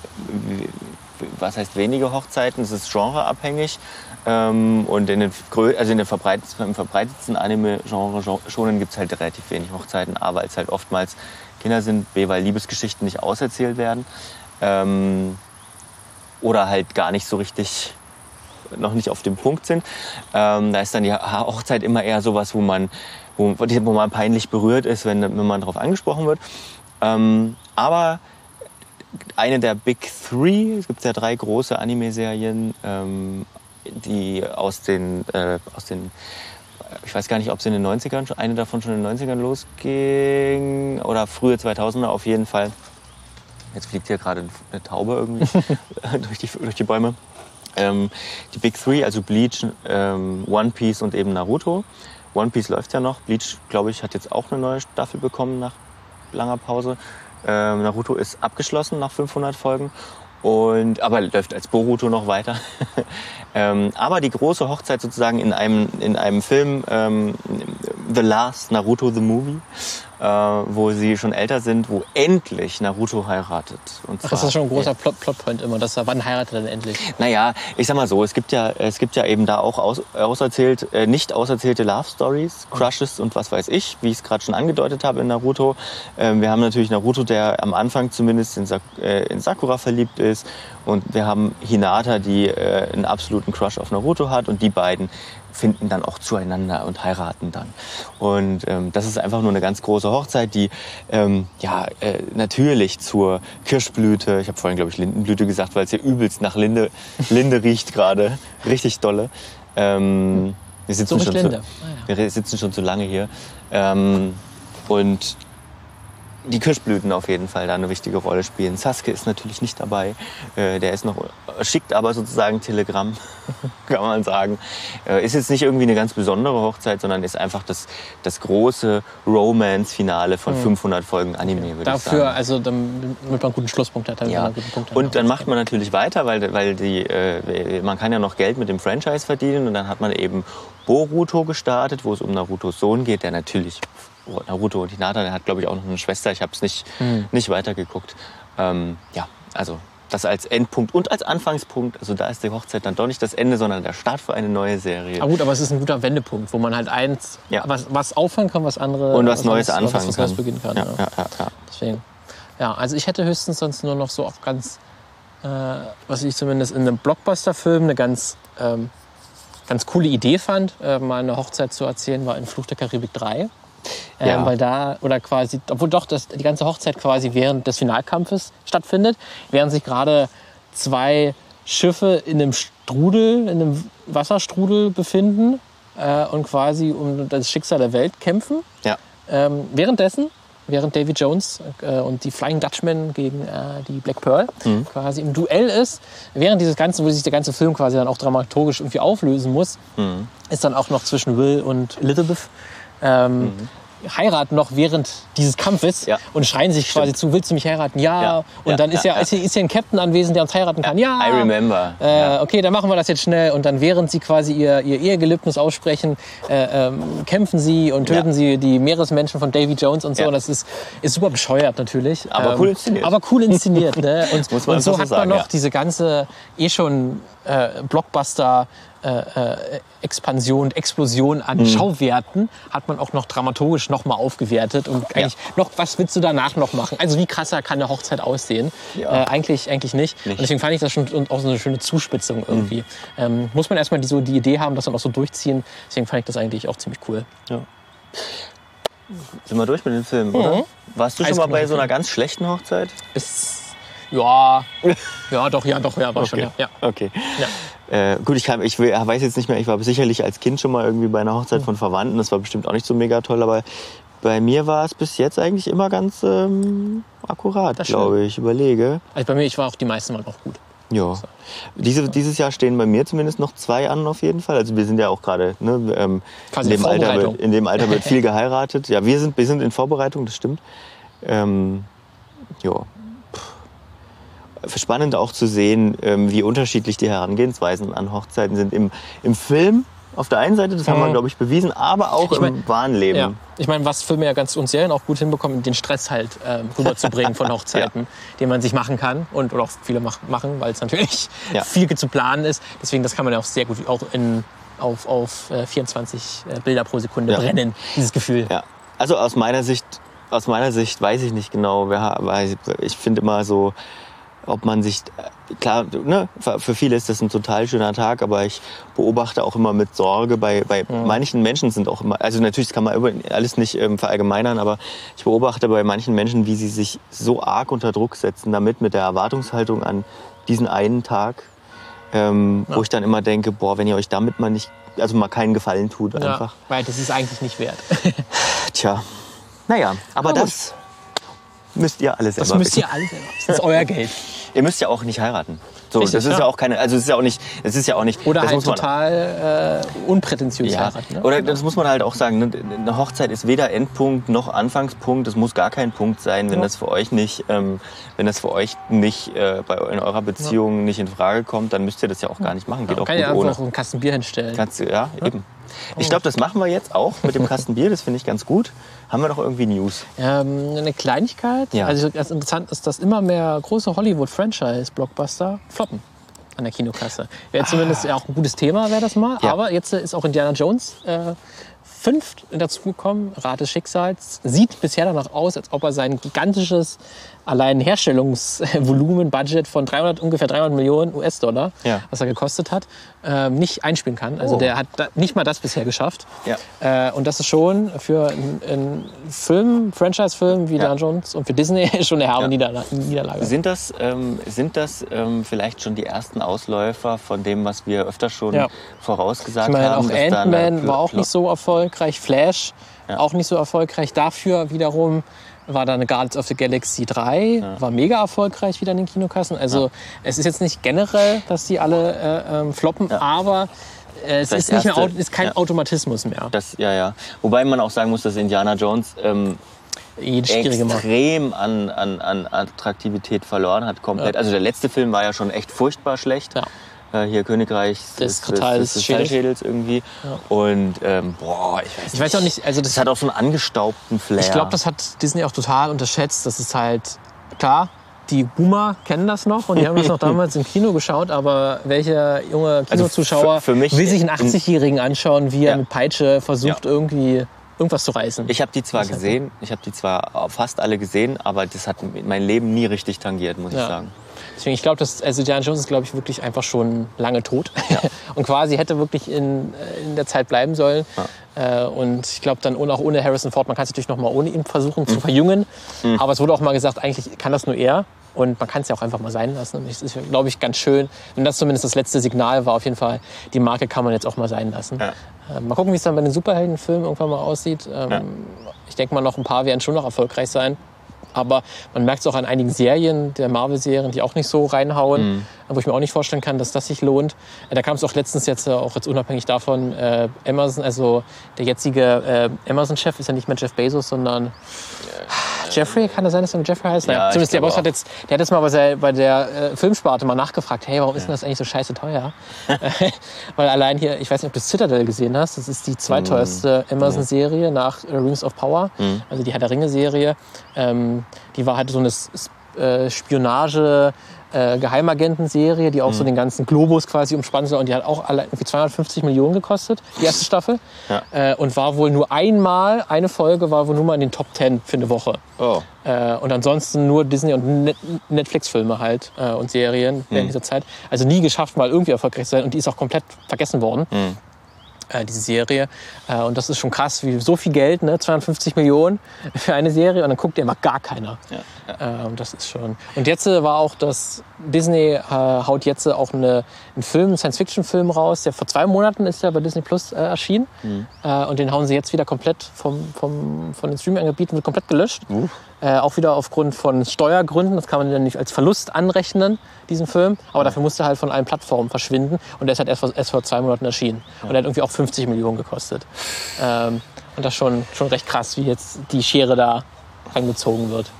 was heißt wenige Hochzeiten, es ist genreabhängig. Ähm, und in den, also in den verbreitetsten, im verbreitetsten Anime-Genre schonen gibt es halt relativ wenig Hochzeiten. A, weil es halt oftmals Kinder sind, B, weil Liebesgeschichten nicht auserzählt werden. Ähm, oder halt gar nicht so richtig noch nicht auf dem Punkt sind. Ähm, da ist dann die Hochzeit immer eher sowas, wo man, wo, wo man peinlich berührt ist, wenn, wenn man darauf angesprochen wird. Ähm, aber eine der Big Three, es gibt ja drei große Anime-Serien, ähm, die aus den, äh, aus den, ich weiß gar nicht, ob sie in den 90ern, schon- eine davon schon in den 90ern losging oder frühe 2000er auf jeden Fall. Jetzt fliegt hier gerade eine Taube irgendwie durch, die, durch die Bäume. Ähm, die Big Three, also Bleach, ähm, One Piece und eben Naruto. One Piece läuft ja noch. Bleach, glaube ich, hat jetzt auch eine neue Staffel bekommen nach langer Pause. Ähm, Naruto ist abgeschlossen nach 500 Folgen. Und, aber läuft als Boruto noch weiter. ähm, aber die große Hochzeit sozusagen in einem, in einem Film, ähm, The Last Naruto the Movie, äh, wo sie schon älter sind, wo endlich Naruto heiratet. Und Ach, das ist schon ein großer Plot Plotpoint immer, dass er, wann heiratet er denn endlich? Naja, ich sag mal so, es gibt ja, es gibt ja eben da auch aus, auserzählt, äh, nicht auserzählte Love Stories, Crushes und was weiß ich, wie ich es gerade schon angedeutet habe in Naruto. Ähm, wir haben natürlich Naruto, der am Anfang zumindest in, Sak äh, in Sakura verliebt ist und wir haben Hinata, die äh, einen absoluten Crush auf Naruto hat und die beiden finden dann auch zueinander und heiraten dann. Und ähm, das ist einfach nur eine ganz große Hochzeit, die ähm, ja äh, natürlich zur Kirschblüte, ich habe vorhin glaube ich Lindenblüte gesagt, weil es hier übelst nach Linde, Linde riecht gerade, richtig dolle. Ähm, wir, sitzen so schon zu, ah, ja. wir sitzen schon zu lange hier. Ähm, und die Kirschblüten auf jeden Fall da eine wichtige Rolle spielen. Sasuke ist natürlich nicht dabei. Äh, der ist noch, schickt aber sozusagen Telegramm, kann man sagen. Äh, ist jetzt nicht irgendwie eine ganz besondere Hochzeit, sondern ist einfach das, das große Romance-Finale von 500 hm. Folgen Anime, würde Dafür, ich sagen. also damit man einen guten Schlusspunkt hat. Ja. Und dann macht man natürlich weiter, weil, weil die, äh, man kann ja noch Geld mit dem Franchise verdienen und dann hat man eben Boruto gestartet, wo es um Narutos Sohn geht, der natürlich Naruto und Hinata, der hat glaube ich auch noch eine Schwester. Ich habe es nicht, mhm. nicht weitergeguckt. Ähm, ja, also das als Endpunkt und als Anfangspunkt. Also da ist die Hochzeit dann doch nicht das Ende, sondern der Start für eine neue Serie. Aber gut, aber es ist ein guter Wendepunkt, wo man halt eins, ja. was, was auffangen kann, was andere... Und was, was Neues was, anfangen was, was kann. beginnen kann. Ja, ja. Ja, Deswegen. Ja, also ich hätte höchstens sonst nur noch so auf ganz, äh, was ich zumindest in einem Blockbuster-Film eine ganz, ähm, ganz coole Idee fand, äh, mal eine Hochzeit zu erzählen, war in Fluch der Karibik 3. Ähm, ja. weil da, oder quasi, obwohl doch das, die ganze Hochzeit quasi während des Finalkampfes stattfindet, während sich gerade zwei Schiffe in einem Strudel, in einem Wasserstrudel befinden äh, und quasi um das Schicksal der Welt kämpfen. Ja. Ähm, währenddessen, während Davy Jones äh, und die Flying Dutchman gegen äh, die Black Pearl mhm. quasi im Duell ist, während dieses Ganzen, wo sich der ganze Film quasi dann auch dramaturgisch irgendwie auflösen muss, mhm. ist dann auch noch zwischen Will und Elizabeth ähm, mhm. heiraten noch während dieses Kampfes ja. und schreien sich Stimmt. quasi zu, willst du mich heiraten? Ja. ja. Und ja. dann ist ja, ist, hier, ist hier ein Captain anwesend, der uns heiraten kann. Ja. I remember. Äh, okay, dann machen wir das jetzt schnell. Und dann während sie quasi ihr, ihr Ehegelübnis aussprechen, äh, ähm, kämpfen sie und töten sie die Meeresmenschen von Davy Jones und so. Und das ist, ist super bescheuert natürlich. Aber ähm, cool inszeniert. Aber cool inszeniert. ne? Und, und so hat man noch diese ganze eh schon äh, Blockbuster äh, äh, Expansion, Explosion an mhm. Schauwerten hat man auch noch dramaturgisch noch mal aufgewertet und eigentlich ja. noch was willst du danach noch machen? Also wie krasser kann eine Hochzeit aussehen? Ja. Äh, eigentlich eigentlich nicht. nicht. Und deswegen fand ich das schon auch so eine schöne Zuspitzung irgendwie. Mhm. Ähm, muss man erstmal die, so die Idee haben, das dann auch so durchziehen. Deswegen fand ich das eigentlich auch ziemlich cool. Ja. Sind wir durch mit dem Film, mhm. oder? Warst du schon mal bei so einer ganz schlechten Hochzeit? Ist ja, ja, doch, ja, doch, ja, war okay. schon, ja. ja. Okay. Ja. Äh, gut, ich, kann, ich weiß jetzt nicht mehr, ich war sicherlich als Kind schon mal irgendwie bei einer Hochzeit von Verwandten, das war bestimmt auch nicht so mega toll, aber bei mir war es bis jetzt eigentlich immer ganz ähm, akkurat, glaube ich, überlege. Also bei mir, ich war auch die meisten Mal noch gut. Ja. Diese, dieses Jahr stehen bei mir zumindest noch zwei an auf jeden Fall. Also wir sind ja auch gerade ne, ähm, in, dem Alter wird, in dem Alter wird viel geheiratet. Ja, wir sind, wir sind in Vorbereitung, das stimmt. Ähm, ja, spannend auch zu sehen, ähm, wie unterschiedlich die Herangehensweisen an Hochzeiten sind. Im, im Film auf der einen Seite, das haben wir, mhm. glaube ich, bewiesen, aber auch ich mein, im wahren Leben. Ja. Ich meine, was Filme ja ganz und Serien auch gut hinbekommen, den Stress halt äh, rüberzubringen von Hochzeiten, ja. den man sich machen kann und oder auch viele mach, machen, weil es natürlich ja. viel zu planen ist. Deswegen, das kann man ja auch sehr gut auch in, auf, auf äh, 24 äh, Bilder pro Sekunde brennen, dieses Gefühl. Ja. Also aus meiner Sicht, aus meiner Sicht weiß ich nicht genau, wer, ich finde immer so, ob man sich, klar, ne, für viele ist das ein total schöner Tag, aber ich beobachte auch immer mit Sorge, bei, bei mhm. manchen Menschen sind auch immer, also natürlich kann man alles nicht ähm, verallgemeinern, aber ich beobachte bei manchen Menschen, wie sie sich so arg unter Druck setzen, damit mit der Erwartungshaltung an diesen einen Tag, ähm, ja. wo ich dann immer denke, boah, wenn ihr euch damit mal nicht, also mal keinen Gefallen tut einfach. Ja, weil das ist eigentlich nicht wert. Tja, naja, aber, aber das... Müsst ihr alles selber Das müsst ihr alles selber. Das ist euer Geld. Ihr müsst ja auch nicht heiraten. So, Richtig, das ist ja. ja. auch keine, also es ist ja auch nicht, es ist ja auch nicht. Oder das halt muss man- total äh, unprätentiös Ja, heiraten. Ne? oder das muss man halt auch sagen. Ne? Eine Hochzeit ist weder Endpunkt noch Anfangspunkt. Es muss gar kein Punkt sein, wenn Ja. das für euch nicht, ähm, wenn das für euch nicht äh, bei in eurer Beziehung nicht in Frage kommt, dann müsst ihr das ja auch gar nicht machen. Geht auch kann gut ja einfach ohne. auch einen Kasten Bier hinstellen. Kannst du, ja, eben. Ich glaube, das machen wir jetzt auch mit dem Kasten Bier. Das finde ich ganz gut. Haben wir noch irgendwie News? Ähm, eine Kleinigkeit. Ja. Also ganz interessant ist, dass immer mehr große Hollywood-Franchise-Blockbuster floppen an der Kinokasse. Wäre zumindest ja auch ein gutes Thema, wäre das mal. Ah. Ja. Aber jetzt ist auch Indiana Jones äh, fünf dazugekommen. Rat des Schicksals. Sieht bisher danach aus, als ob er sein gigantisches allein Herstellungsvolumen, Budget von 300, ungefähr 300 Millionen US-Dollar, Ja. was er gekostet hat, ähm, nicht einspielen kann. Also Oh. der hat da, nicht mal das bisher geschafft. Ja. Äh, und das ist schon für einen, Film, Franchise-Film wie Ja. Jones und für Disney schon eine herbe Ja. Niederla Niederlage. Sind das, ähm, sind das ähm, vielleicht schon die ersten Ausläufer von dem, was wir öfter schon vorausgesagt Ich meine, haben? auch Ant-Man war auch nicht so erfolgreich. Flash auch nicht so erfolgreich. Dafür wiederum war dann Guardians of the Galaxy 3, war mega erfolgreich wieder in den Kinokassen. Also es ist jetzt nicht generell, dass die alle äh, ähm, floppen, aber äh, es ist, nicht mehr, erste- Au- ist kein ja. Automatismus mehr. Das, ja, ja. Wobei man auch sagen muss, dass Indiana Jones ähm, extrem an, an, an Attraktivität verloren hat, komplett. Ja. Also der letzte Film war ja schon echt furchtbar schlecht. Ja. Äh, hier Königreich Des des Schädels. Schädels irgendwie. Und ähm, boah, ich weiß Ich weiß auch nicht, also Das das hat auch so einen angestaubten Flair. Ich glaube, das hat Disney auch total unterschätzt. Das ist halt klar. Die Boomer kennen das noch und die haben das noch damals im Kino geschaut, aber welcher junge Kinozuschauer Also für mich- will sich einen 80-Jährigen anschauen, wie er Ja. mit Peitsche versucht, Ja. irgendwie irgendwas zu reißen? Ich habe die zwar Das gesehen, ich habe die zwar fast alle gesehen, aber das hat mein Leben nie richtig tangiert, muss ich Ja. sagen. Deswegen, ich glaube, dass also Indiana Jones ist, glaube ich, wirklich einfach schon lange tot und quasi hätte wirklich in, äh, in der Zeit bleiben sollen. Äh, Und ich glaube dann ohne, auch ohne Harrison Ford, man kann es natürlich noch mal ohne ihn versuchen Mhm. zu verjüngen. Aber es wurde auch mal gesagt, eigentlich kann das nur er. Und man kann es ja auch einfach mal sein lassen. Und es ist, glaube ich, ganz schön, wenn das zumindest das letzte Signal war. Auf jeden Fall, die Marke kann man jetzt auch mal sein lassen. Ja. Äh, Mal gucken, wie es dann bei den Superheldenfilmen irgendwann mal aussieht. Ähm, Ja. Ich denke mal, noch ein paar werden schon noch erfolgreich sein. Aber man merkt es auch an einigen Serien, der Marvel-Serien, die auch nicht so reinhauen, wo ich mir auch nicht vorstellen kann, dass das sich lohnt. Äh, Da kam es auch letztens jetzt, äh, auch jetzt unabhängig davon, äh, Amazon, also der jetzige äh, Amazon-Chef ist ja nicht mehr Jeff Bezos, sondern Jeffrey, kann das sein, dass er Jeffrey heißt? Ja, zumindest der Boss hat jetzt, der hat jetzt mal bei der, bei der äh, Filmsparte mal nachgefragt, hey, warum ist denn das eigentlich so scheiße teuer? Weil allein hier, ich weiß nicht, ob du Citadel gesehen hast, das ist die zweiteuerste Amazon-Serie nach äh, Rings of Power, also die Herr der Ringe-Serie. Ähm, die war halt so eine äh, Spionage- äh, Geheimagentenserie, die auch so den ganzen Globus quasi umspannen soll. Und die hat auch alle irgendwie 250 Millionen gekostet, die erste Staffel. Ja. Äh, und war wohl nur einmal, eine Folge war wohl nur mal in den Top 10 für eine Woche. Oh. Äh, und ansonsten nur Disney- und Net Netflix-Filme halt äh, und Serien während dieser Zeit. Also nie geschafft, mal irgendwie erfolgreich zu sein. Und die ist auch komplett vergessen worden, äh, diese Serie. Äh, und das ist schon krass, wie so viel Geld, ne? 250 Millionen für eine Serie. Und dann guckt ja mal gar keiner. Ja, Äh, und das ist schon. Und jetzt äh, war auch das Disney äh, haut jetzt äh, auch eine, einen Film, einen Science-Fiction-Film raus. Der vor zwei Monaten ist ja bei Disney Plus äh, erschienen. Äh, und den hauen sie jetzt wieder komplett vom, vom, von den Streaming-Angebieten wird komplett gelöscht. Äh, auch wieder aufgrund von Steuergründen. Das kann man dann nicht als Verlust anrechnen, diesen Film. Aber dafür musste er halt von allen Plattformen verschwinden. Und der ist halt erst vor, erst vor zwei Monaten erschienen. Und der hat irgendwie auch 50 Millionen gekostet. Ähm, und das ist schon, schon recht krass, wie jetzt die Schere da angezogen wird.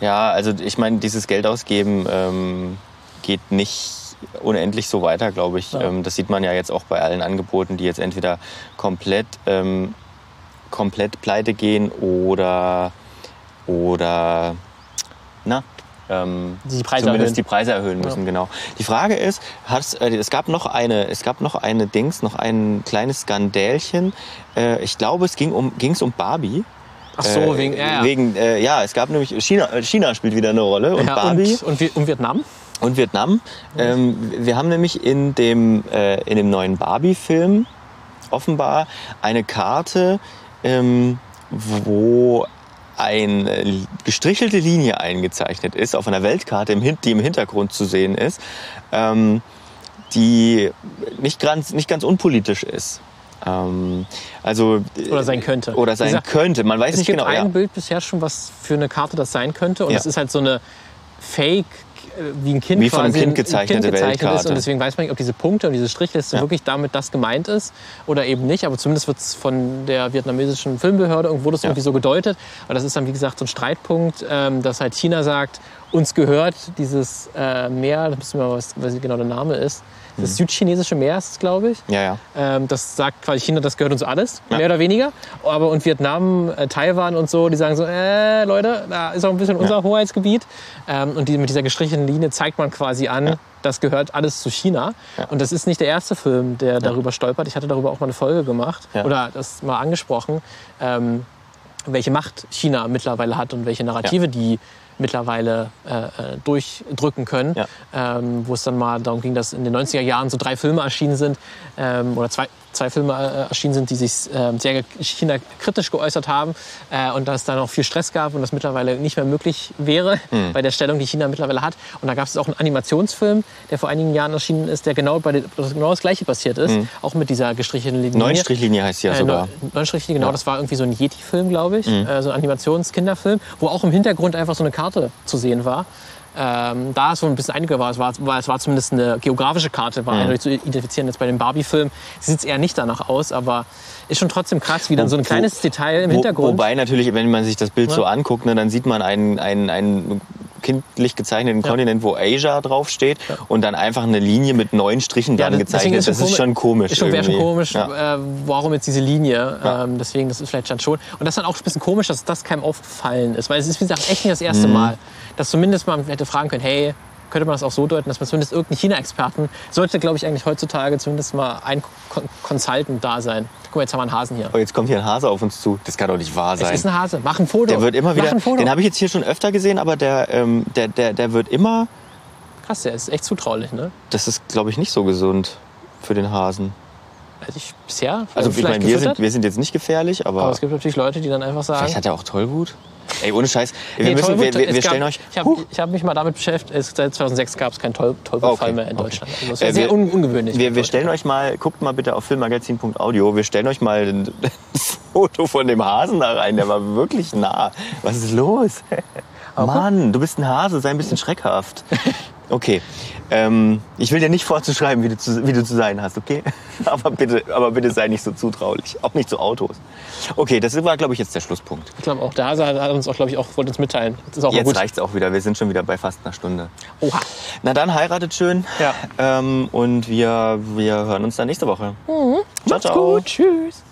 Ja, also ich meine, dieses Geld ausgeben ähm, geht nicht unendlich so weiter, glaube ich. Ja. Ähm, das sieht man ja jetzt auch bei allen Angeboten, die jetzt entweder komplett, ähm, komplett pleite gehen oder, oder na, ähm, Die Preise zumindest erhöhen. die Preise erhöhen müssen, genau. Die Frage ist, äh, es gab noch eine, es gab noch eine Dings, noch ein kleines Skandälchen. Äh, ich glaube, es ging um, ging's um Barbie. Ach so, Äh, wegen, ja, ja. wegen äh, ja, es gab nämlich China, äh, China spielt wieder eine Rolle und ja, Barbie und, und, und Vietnam? und Vietnam. Ähm, wir haben nämlich in dem äh, in dem neuen Barbie-Film offenbar eine Karte, ähm, wo eine gestrichelte Linie eingezeichnet ist auf einer Weltkarte, die im Hintergrund zu sehen ist, ähm, die nicht ganz, nicht ganz unpolitisch ist. Ähm, also Oder sein könnte. Oder sein gesagt, könnte. Man weiß Es nicht gibt genau. ein ja. Bild bisher schon, was für eine Karte das sein könnte. Und Ja. es ist halt so eine Fake wie ein Kind Wie von einem Kind gezeichnete ist. Weltkarte. Und deswegen weiß man nicht, ob diese Punkte und diese Strichliste Ja. wirklich damit das gemeint ist oder eben nicht. Aber zumindest wird es von der vietnamesischen Filmbehörde irgendwo das Ja. irgendwie so gedeutet. Aber das ist dann, wie gesagt, so ein Streitpunkt, ähm, dass halt China sagt, uns gehört dieses äh, Meer, da müssen wir mal, was, was genau der Name ist. Mhm. Das südchinesische Meer ist es, glaube ich. Ja, ja. Ähm, das sagt quasi China, das gehört uns alles, Ja. mehr oder weniger. Aber und Vietnam, äh, Taiwan und so, die sagen so, äh, Leute, da ist auch ein bisschen unser Hoheitsgebiet. Ähm, und die, mit dieser gestrichenen Linie zeigt man quasi an, Ja. das gehört alles zu China. Ja. Und das ist nicht der erste Film, der darüber stolpert. Ich hatte darüber auch mal eine Folge gemacht Ja. oder das mal angesprochen, ähm, welche Macht China mittlerweile hat und welche Narrative die mittlerweile äh, äh, durchdrücken können. Ja. Ähm, wo es dann mal darum ging, dass in den 90er Jahren so drei Filme erschienen sind ähm, oder zwei, zwei Filme äh, erschienen sind, die sich ähm, sehr China kritisch geäußert haben äh, und dass es dann auch viel Stress gab und das mittlerweile nicht mehr möglich wäre Hm. bei der Stellung, die China mittlerweile hat. Und da gab es auch einen Animationsfilm, der vor einigen Jahren erschienen ist, der genau, bei genau das Gleiche passiert ist, auch mit dieser gestrichenen Linie. Neun Strichlinie heißt sie ja Äh, sogar. Neun- Neun Strichlinie, genau. Ja. Das war irgendwie so ein Yeti-Film, glaube ich. Mhm. Äh, so ein Animationskinderfilm, wo auch im Hintergrund einfach so eine Karte zu sehen war. Ähm, da es so ein bisschen einiger war, es war, war, es war zumindest eine geografische Karte, Mhm. war eindeutig zu identifizieren. Jetzt bei dem Barbie-Film sieht es eher nicht danach aus, aber ist schon trotzdem krass, wie dann so ein Wo- kleines Detail im Wo, Hintergrund. wobei natürlich, wenn man sich das Bild Ja. so anguckt, ne, dann sieht man einen, einen, einen kindlich gezeichneten Ja. Kontinent, wo Asia draufsteht und dann einfach eine Linie mit neun Strichen Ja, deswegen gezeichnet. Das ist schon komisch. Ist schon, wäre schon komisch, Ja. äh, warum jetzt diese Linie. Ja. Ähm, deswegen, das ist vielleicht dann schon. Und das ist dann auch ein bisschen komisch, dass das keinem aufgefallen ist. Weil es ist, wie gesagt, echt nicht das erste Mhm. Mal, dass zumindest man hätte fragen können, hey, könnte man das auch so deuten, dass man zumindest irgendeinen China-Experten sollte, glaube ich, eigentlich heutzutage zumindest mal ein Consultant da sein. Guck mal, jetzt haben wir einen Hasen hier. Oh, jetzt kommt hier ein Hase auf uns zu. Das kann doch nicht wahr Es sein. ist ein Hase. Mach ein Foto. Der wird immer wieder. ein Foto. Den habe ich jetzt hier schon öfter gesehen, aber der, ähm, der, der, der wird immer. Krass, der ist echt zutraulich, ne? Das ist, glaube ich, nicht so gesund für den Hasen. Also ich bisher Also ich meine, wir sind, wir sind jetzt nicht gefährlich, aber, aber es gibt natürlich Leute, die dann einfach sagen, vielleicht hat er auch Tollwut. Ey, ohne Scheiß. Wir, Nee, müssen, Tollwut, wir, wir gab- stellen euch. Ich habe hab mich mal damit beschäftigt. Es, seit 2006 gab es keinen Toll, Tollwutfall Okay, mehr in okay. Deutschland. Also das Äh, war sehr wir- un ungewöhnlich. Wir, wir stellen euch mal, guckt mal bitte auf filmmagazin.audio, wir stellen euch mal ein Foto von dem Hasen da rein, der war wirklich nah. Was ist los? Mann, du bist ein Hase, sei ein bisschen schreckhaft. Okay, ähm, ich will dir nicht vorzuschreiben, wie du, zu, wie du zu sein hast, okay? Aber bitte, aber bitte sei nicht so zutraulich, auch nicht zu Autos. Okay, das war, glaube ich, jetzt der Schlusspunkt. Ich glaube auch, der Hase hat, uns auch, glaube ich, auch wollte uns mitteilen. Das ist auch Jetzt gut. reicht's auch wieder, wir sind schon wieder bei fast einer Stunde. Oha. Na dann, heiratet schön. Ja. Ähm, und wir, wir hören uns dann nächste Woche. Ciao, Macht's ciao. gut. Tschüss.